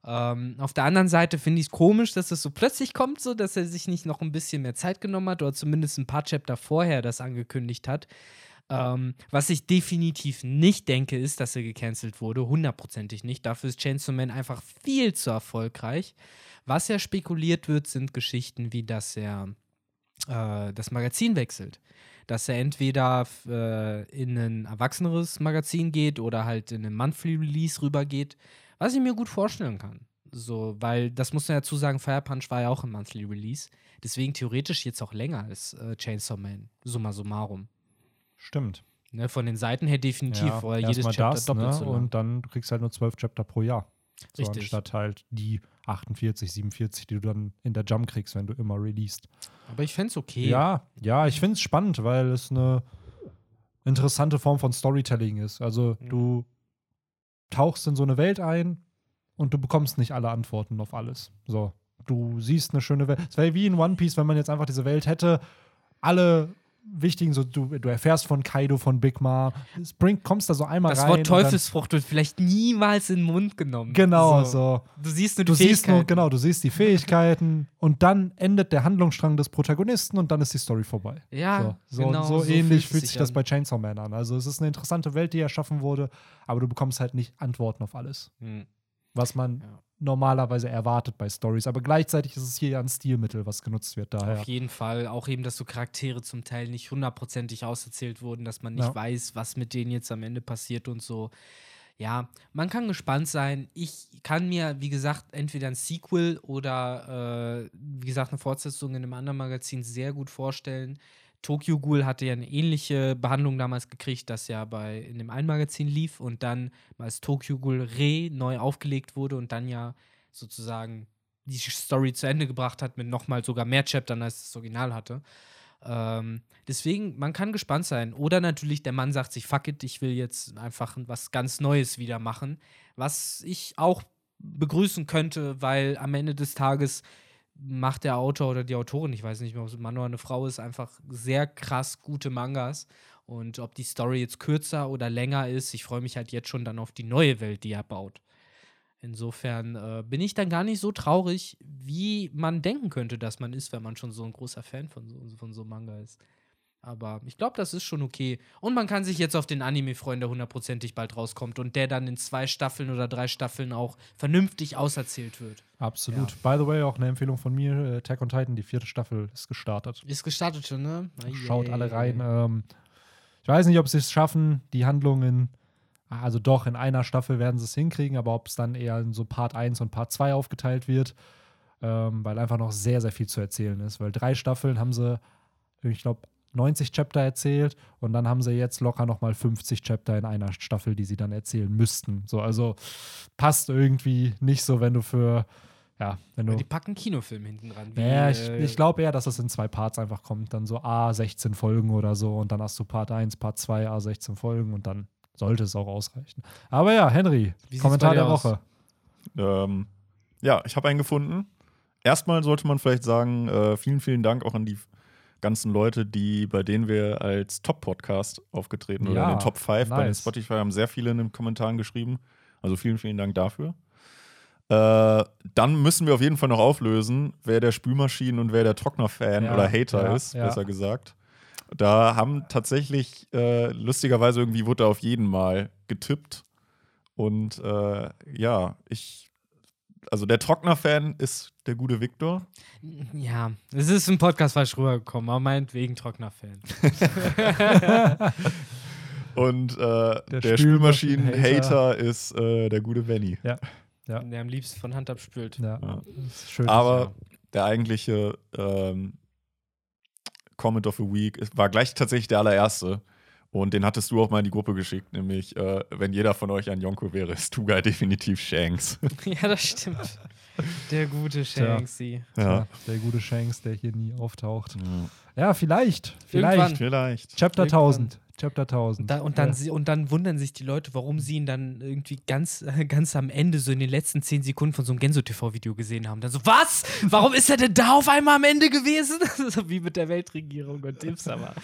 Ähm, auf der anderen Seite finde ich es komisch, dass es so plötzlich kommt, so dass er sich nicht noch ein bisschen mehr Zeit genommen hat oder zumindest ein paar Chapter vorher das angekündigt hat. Ähm, was ich definitiv nicht denke, ist, dass er gecancelt wurde. Hundertprozentig nicht. Dafür ist Chainsaw Man einfach viel zu erfolgreich. Was ja spekuliert wird, sind Geschichten wie, dass er äh, das Magazin wechselt. Dass er entweder äh, in ein erwachseneres Magazin geht oder halt in einen Monthly Release rübergeht, was ich mir gut vorstellen kann. So, weil das muss man dazu sagen, Fire Punch war ja auch ein Monthly Release. Deswegen theoretisch jetzt auch länger als äh, Chainsaw Man, summa summarum.
Stimmt.
Ne, von den Seiten her definitiv,
Ja,
weil jedes Chapter
das,
doppelt
ne?
so lang.
Und dann du kriegst halt nur zwölf Chapter pro Jahr. So
Richtig.
anstatt halt die 48, 47, die du dann in der Jump kriegst, wenn du immer released.
Aber ich fände es okay.
Ja, ja, ich finde es spannend, weil es eine interessante Form von Storytelling ist. Also
Mhm.
du tauchst in so eine Welt ein und du bekommst nicht alle Antworten auf alles. So, du siehst eine schöne Welt. Es wäre wie in One Piece, wenn man jetzt einfach diese Welt hätte, alle wichtigen, so du, du erfährst von Kaido, von Big Ma, es bringt, kommst da so einmal
Das
rein.
Wort
und dann-
Teufelsfrucht wird vielleicht niemals in den Mund genommen.
Genau, so.
Du siehst nur die
Du siehst nur,
Fähigkeiten.
genau, du siehst die Fähigkeiten und dann endet der Handlungsstrang des Protagonisten und dann ist die Story vorbei.
Ja,
so, so,
genau.
so,
so
ähnlich fühlt sich das
an.
bei Chainsaw Man an. Also es ist eine interessante Welt, die erschaffen wurde, aber du bekommst halt nicht Antworten auf alles,
Hm.
Was man
Ja.
normalerweise erwartet bei Stories. Aber gleichzeitig ist es hier ja ein Stilmittel, was genutzt wird. Daher.
Auf jeden Fall. Auch eben, dass so Charaktere zum Teil nicht hundertprozentig auserzählt wurden, dass man nicht
Ja.
weiß, was mit denen jetzt am Ende passiert und so. Ja, man kann gespannt sein. Ich kann mir, wie gesagt, entweder ein Sequel oder, äh, wie gesagt, eine Fortsetzung in einem anderen Magazin sehr gut vorstellen. Tokyo Ghoul hatte ja eine ähnliche Behandlung damals gekriegt, das ja bei in dem einen Magazin lief und dann als Tokyo Ghoul Re neu aufgelegt wurde und dann ja sozusagen die Story zu Ende gebracht hat mit nochmal sogar mehr Chaptern, als das Original hatte. Ähm, deswegen, man kann gespannt sein. Oder natürlich, der Mann sagt sich, fuck it, ich will jetzt einfach was ganz Neues wieder machen. Was ich auch begrüßen könnte, weil am Ende des Tages macht der Autor oder die Autorin, ich weiß nicht mehr, ob es ein Mann oder eine Frau ist, einfach sehr krass gute Mangas. Und ob die Story jetzt kürzer oder länger ist, ich freue mich halt jetzt schon dann auf die neue Welt, die er baut. Insofern äh, bin ich dann gar nicht so traurig, wie man denken könnte, dass man ist, wenn man schon so ein großer Fan von so, von so Manga ist. Aber ich glaube, das ist schon okay. Und man kann sich jetzt auf den Anime freuen, der hundertprozentig bald rauskommt und der dann in zwei Staffeln oder drei Staffeln auch vernünftig auserzählt wird.
Absolut. By the way, auch eine Empfehlung von mir: äh, Attack on Titan, die vierte Staffel ist gestartet.
Ist gestartet schon, ne?
Schaut alle rein. Ähm, ich weiß nicht, ob sie es schaffen, die Handlungen, also doch, in einer Staffel werden sie es hinkriegen, aber ob es dann eher in so Part 1 und Part 2 aufgeteilt wird, ähm, weil einfach noch sehr, sehr viel zu erzählen ist. Weil drei Staffeln haben sie, ich glaube, 90 Chapter erzählt und dann haben sie jetzt locker nochmal 50 Chapter in einer Staffel, die sie dann erzählen müssten. So, also passt irgendwie nicht so, wenn du für, ja, wenn du.
Die packen Kinofilm hinten dran.
Ja, ich,
äh,
ich glaube eher, dass das in zwei Parts einfach kommt. Dann so A, 16 Folgen oder so und dann hast du Part 1, Part 2, A, 16 Folgen und dann sollte es auch ausreichen. Aber ja, Henry, Kommentar der
aus?
Woche.
Ähm, ja, ich habe einen gefunden. Erstmal sollte man vielleicht sagen, äh, vielen, vielen Dank auch an die ganzen Leute, die, bei denen wir als Top-Podcast aufgetreten oder
Ja,
in den Top 5 bei den
nice.
Spotify haben sehr viele in den Kommentaren geschrieben. Also vielen, vielen Dank dafür. Äh, dann müssen wir auf jeden Fall noch auflösen, wer der Spülmaschinen- und wer der Trockner-Fan
Ja,
oder Hater
ja,
ist, besser gesagt. Da haben tatsächlich, äh, lustigerweise irgendwie wurde auf jeden Mal getippt. Und äh, ja, ich, also der Trockner-Fan ist der gute Viktor.
Ja, es ist im Podcast falsch rübergekommen, aber meinetwegen Trockner-Fan.
Und äh, der,
Spülmaschinen-Hater.
Spülmaschinen-Hater ist äh, der gute Benny.
Ja.
Der am liebsten von Hand abspült.
Ja,
Ja.
schön.
Aber der eigentliche ähm, Comment of the Week war gleich tatsächlich der allererste. Und den hattest du auch mal in die Gruppe geschickt, nämlich, äh, wenn jeder von euch ein Yonko wäre, ist Tugai definitiv Shanks.
Ja, das stimmt. Der gute
Tja.
Shanksy.
ja. Der gute Shanks, der hier nie auftaucht.
Ja.
Ja, vielleicht. Vielleicht.
Irgendwann.
Vielleicht.
Chapter
Irgendwann.
1000. Chapter 1000.
Da, und, dann,
ja.
und dann wundern sich die Leute, warum sie ihn dann irgendwie ganz, ganz am Ende, so in den letzten zehn Sekunden von so einem Genso-TV-Video gesehen haben. Dann so, was? Warum ist er denn da auf einmal am Ende gewesen? so wie mit der Weltregierung und Tipps, aber.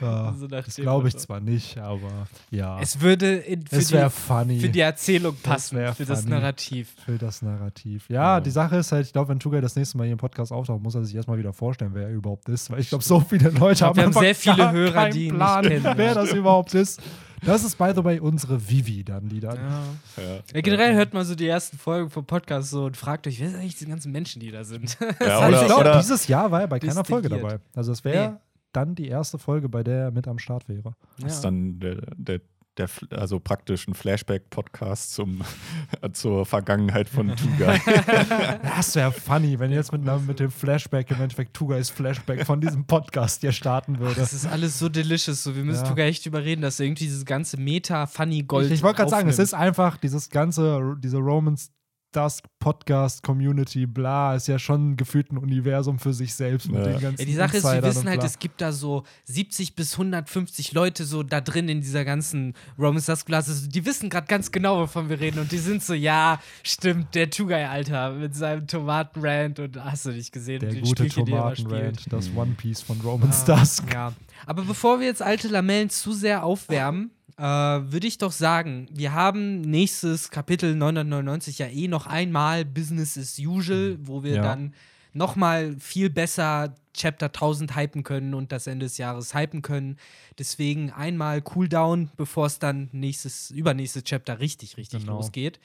Ja,
so
das
dem
glaube ich
Motto.
zwar nicht, aber ja.
Es würde in, für,
wäre
die,
funny.
für die Erzählung
Das
passen,
wär
für das
funny.
Narrativ.
Für das Narrativ. Ja,
Ja.
die Sache ist halt, ich glaube, wenn Tugai das nächste Mal hier im Podcast auftaucht, muss er sich erstmal wieder vorstellen, wer er überhaupt ist. Weil ich glaube, so viele Leute haben,
wir haben sehr viele Hörer, die ihn nicht
Plan,
kennen.
wer das überhaupt ist. Das ist, by the way, unsere Vivi dann, die dann.
Ja.
Ja.
Ja, generell hört mal so die ersten Folgen vom Podcast so und fragt euch, wer sind eigentlich die ganzen Menschen, die da sind?
Ja,
ich glaube, dieses Jahr war er bei keiner Folge dabei. Also es wäre
Nee.
dann die erste Folge, bei der er mit am Start wäre.
Das ist dann der, der, der, also praktisch ein Flashback-Podcast zum, zur Vergangenheit von Tugai.
Das wäre funny, wenn jetzt mit, mit dem Flashback im Endeffekt Tugais Flashback von diesem Podcast hier starten würde.
Das ist alles so delicious. So, wir müssen
Ja.
sogar echt überreden, dass er irgendwie dieses ganze Meta-Funny-Gold.
Ich, ich wollte gerade sagen, es ist einfach dieses ganze, diese Romans Dusk Podcast Community, bla, ist ja schon gefühlt ein Universum für sich selbst mit
Ja.
den ganzen
Ja, die Sache ist, wir
Insidern
wissen halt, es gibt da so 70 bis 150 Leute so da drin in dieser ganzen Roman Dusk Class. Die wissen gerade ganz genau, wovon wir reden. Und die sind so, ja, stimmt, der Two-Guy, Alter, mit seinem Tomatenrand und hast du nicht gesehen,
der
die
gute
Spielchen.
Tomatenrand, das One Piece von Roman
Ah,
Dusk.
Ja. Aber bevor wir jetzt alte Lamellen zu sehr aufwärmen, äh, würde ich doch sagen, wir haben nächstes Kapitel 999 ja eh noch einmal Business as usual, wo wir
Ja.
dann noch mal viel besser Chapter 1000 hypen können und das Ende des Jahres hypen können. Deswegen einmal Cooldown, bevor es dann nächstes, übernächstes Chapter richtig, richtig
Genau.
losgeht.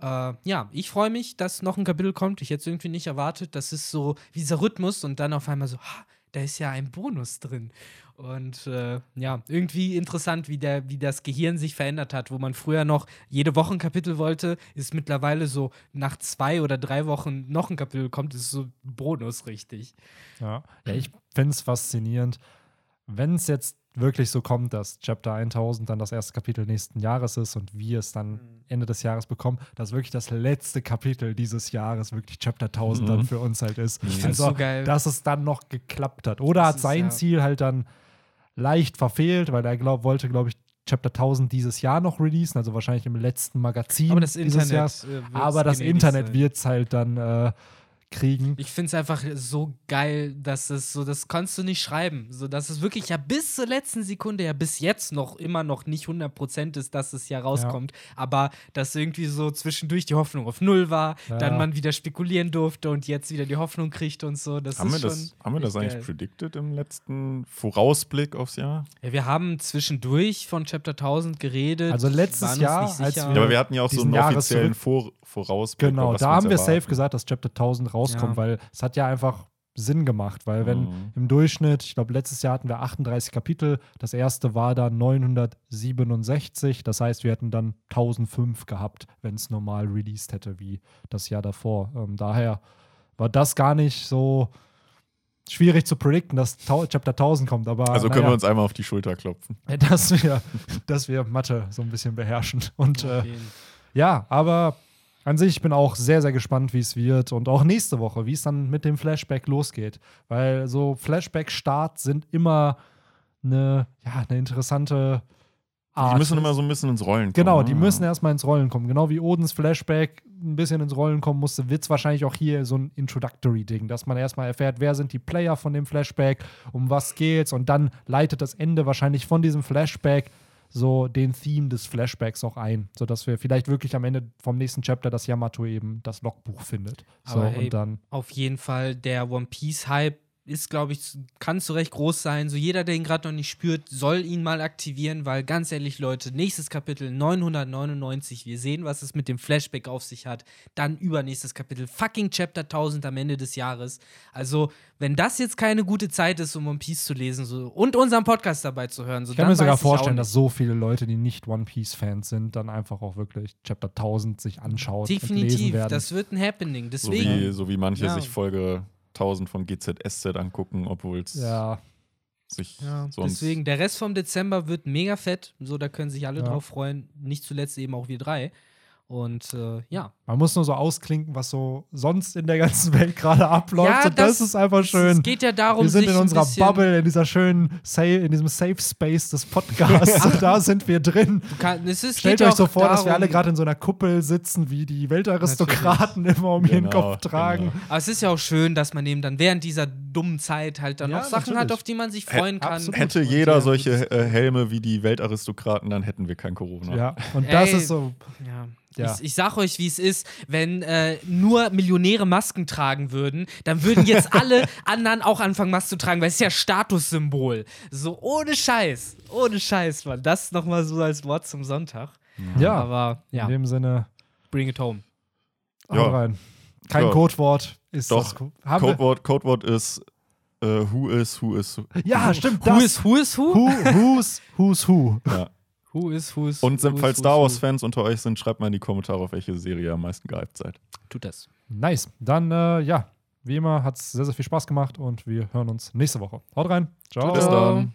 Äh, ja, ich freue mich, dass noch ein Kapitel kommt. Ich hätte es irgendwie nicht erwartet. Das ist so wie dieser Rhythmus und dann auf einmal so, ha, da ist ja ein Bonus drin. Und äh, ja, irgendwie interessant, wie, der, wie das Gehirn sich verändert hat, wo man früher noch jede Woche ein Kapitel wollte, ist mittlerweile so nach zwei oder drei Wochen noch ein Kapitel kommt, ist so Bonus richtig.
Ja, ja ich finde es faszinierend, wenn es jetzt wirklich so kommt, dass Chapter 1000 dann das erste Kapitel nächsten Jahres ist und wir es dann Ende des Jahres bekommen, dass wirklich das letzte Kapitel dieses Jahres wirklich Chapter 1000 dann
Mhm.
für uns halt ist.
Ich
find's so geil.
Dass es dann noch geklappt hat. Oder
Das
hat
ist,
sein
ja.
Ziel halt dann leicht verfehlt, weil er glaub, wollte, glaube ich, Chapter 1000 dieses Jahr noch releasen, also wahrscheinlich im letzten Magazin
Aber das
dieses
Internet.
Jahres.
äh,
Aber das Internet wird es halt dann äh, kriegen.
Ich finde es einfach so geil, dass es so, das kannst du nicht schreiben. So, dass es wirklich ja bis zur letzten Sekunde, ja bis jetzt noch immer noch nicht 100% ist, dass es ja rauskommt. Aber dass irgendwie so zwischendurch die Hoffnung auf Null war,
Ja.
dann man wieder spekulieren durfte und jetzt wieder die Hoffnung kriegt und so. Das
haben, wir
ist
das,
schon
haben wir das eigentlich
geil.
predicted im letzten Vorausblick aufs Jahr?
Ja, wir haben zwischendurch von Chapter 1000 geredet.
Also letztes Jahr,
nicht
als
sicher.
wir-
Ja, aber wir hatten ja auch so
diesen
einen offiziellen Vor Vorausblick.
Genau, da haben wir safe gesagt, dass Chapter 1000 rauskommt,
Ja.
weil es hat ja einfach Sinn gemacht, weil wenn
Mhm.
im Durchschnitt, ich glaube letztes Jahr hatten wir 38 Kapitel, das erste war dann 967, das heißt, wir hätten dann 1005 gehabt, wenn es normal released hätte wie das Jahr davor. Ähm, daher war das gar nicht so schwierig zu predikten, dass Chapter 1000 kommt, aber
Also können wir
naja,
uns einmal auf die Schulter klopfen.
dass wir, dass wir Mathe so ein bisschen beherrschen und äh, ja, aber an sich, ich bin auch sehr, sehr gespannt, wie es wird und auch nächste Woche, wie es dann mit dem Flashback losgeht. Weil so Flashback-Starts sind immer eine, ja, eine interessante Art.
Die müssen immer so ein bisschen ins Rollen kommen.
Genau,
ne?
die müssen erstmal ins Rollen kommen. Genau wie Odins Flashback ein bisschen ins Rollen kommen musste, wird es wahrscheinlich auch hier so ein Introductory-Ding, dass man erstmal erfährt, wer sind die Player von dem Flashback, um was geht's und dann leitet das Ende wahrscheinlich von diesem Flashback so den Theme des Flashbacks auch ein, sodass wir vielleicht wirklich am Ende vom nächsten Chapter das Yamato eben das Logbuch findet. So,
Aber hey,
und dann,
Auf jeden Fall, der One Piece-Hype ist, glaube ich, kann zu Recht groß sein. So jeder, der ihn gerade noch nicht spürt, soll ihn mal aktivieren, weil ganz ehrlich, Leute, nächstes Kapitel 999, wir sehen, was es mit dem Flashback auf sich hat. Dann übernächstes Kapitel, fucking Chapter 1000 am Ende des Jahres. Also, wenn das jetzt keine gute Zeit ist, um One Piece zu lesen so, und unseren Podcast dabei zu hören, so
ich kann
dann
mir sogar vorstellen, dass so viele Leute, die nicht One Piece-Fans sind, dann einfach auch wirklich Chapter 1000 sich anschauen und lesen
Definitiv,
werden.
das wird ein Happening.
So
Deswegen.
wie, so wie manche
Ja.
sich Folge 1000 von GZSZ angucken, obwohl es
ja,
sich
Ja,
sonst.
deswegen, der Rest vom Dezember wird mega fett. So, da können sich alle
Ja.
drauf freuen. Nicht zuletzt eben auch wir drei. Und äh, ja.
Man muss nur so ausklinken, was so sonst in der ganzen Welt gerade abläuft.
Ja,
und das,
das-
ist einfach schön.
Es geht ja darum,
wir sind
sich
in unserer Bubble, in dieser schönen, Safe, in diesem Safe Space des Podcasts. und da sind wir drin.
Kann, es ist,
Stellt
geht
euch so vor, dass wir
darum-
alle gerade in so einer Kuppel sitzen, wie die Weltaristokraten immer um ihren
Genau,
Kopf tragen.
genau.
Aber es ist ja auch schön, dass man eben dann während dieser dummen Zeit halt dann
Ja,
auch Sachen hat,
natürlich.
auf die man sich freuen kann.
absolut.
Hätte
Und
jeder solche äh, Helme wie die Weltaristokraten, dann hätten wir kein Corona.
Ja, und das
Ey.
ist so.
Ja.
Ja.
Ich, ich sag euch, wie es ist, wenn äh, nur Millionäre Masken tragen würden, dann würden jetzt alle anderen auch anfangen, Masken zu tragen, weil es ist ja Statussymbol. So ohne Scheiß. Ohne Scheiß, Mann. Das nochmal so als Wort zum Sonntag.
Ja,
Aber ja,
in dem Sinne,
bring it home.
Ja.
rein. Kein
Ja.
Codewort ist
Doch,
das.
Codewort, Codewort ist äh, Who is, who is.
ja, stimmt.
Who
Das.
is who is who?
Who, who's, who's who?
Ja.
Who is who is
Und
who
falls Star
is who?
Wars-Fans unter euch sind, schreibt mal in die Kommentare, auf welche Serie ihr am meisten gehypt seid.
Tut das.
Nice. Dann, äh, ja, wie immer, hat es sehr, sehr viel Spaß gemacht und wir hören uns nächste Woche. Haut rein. Ciao.
Bis dann.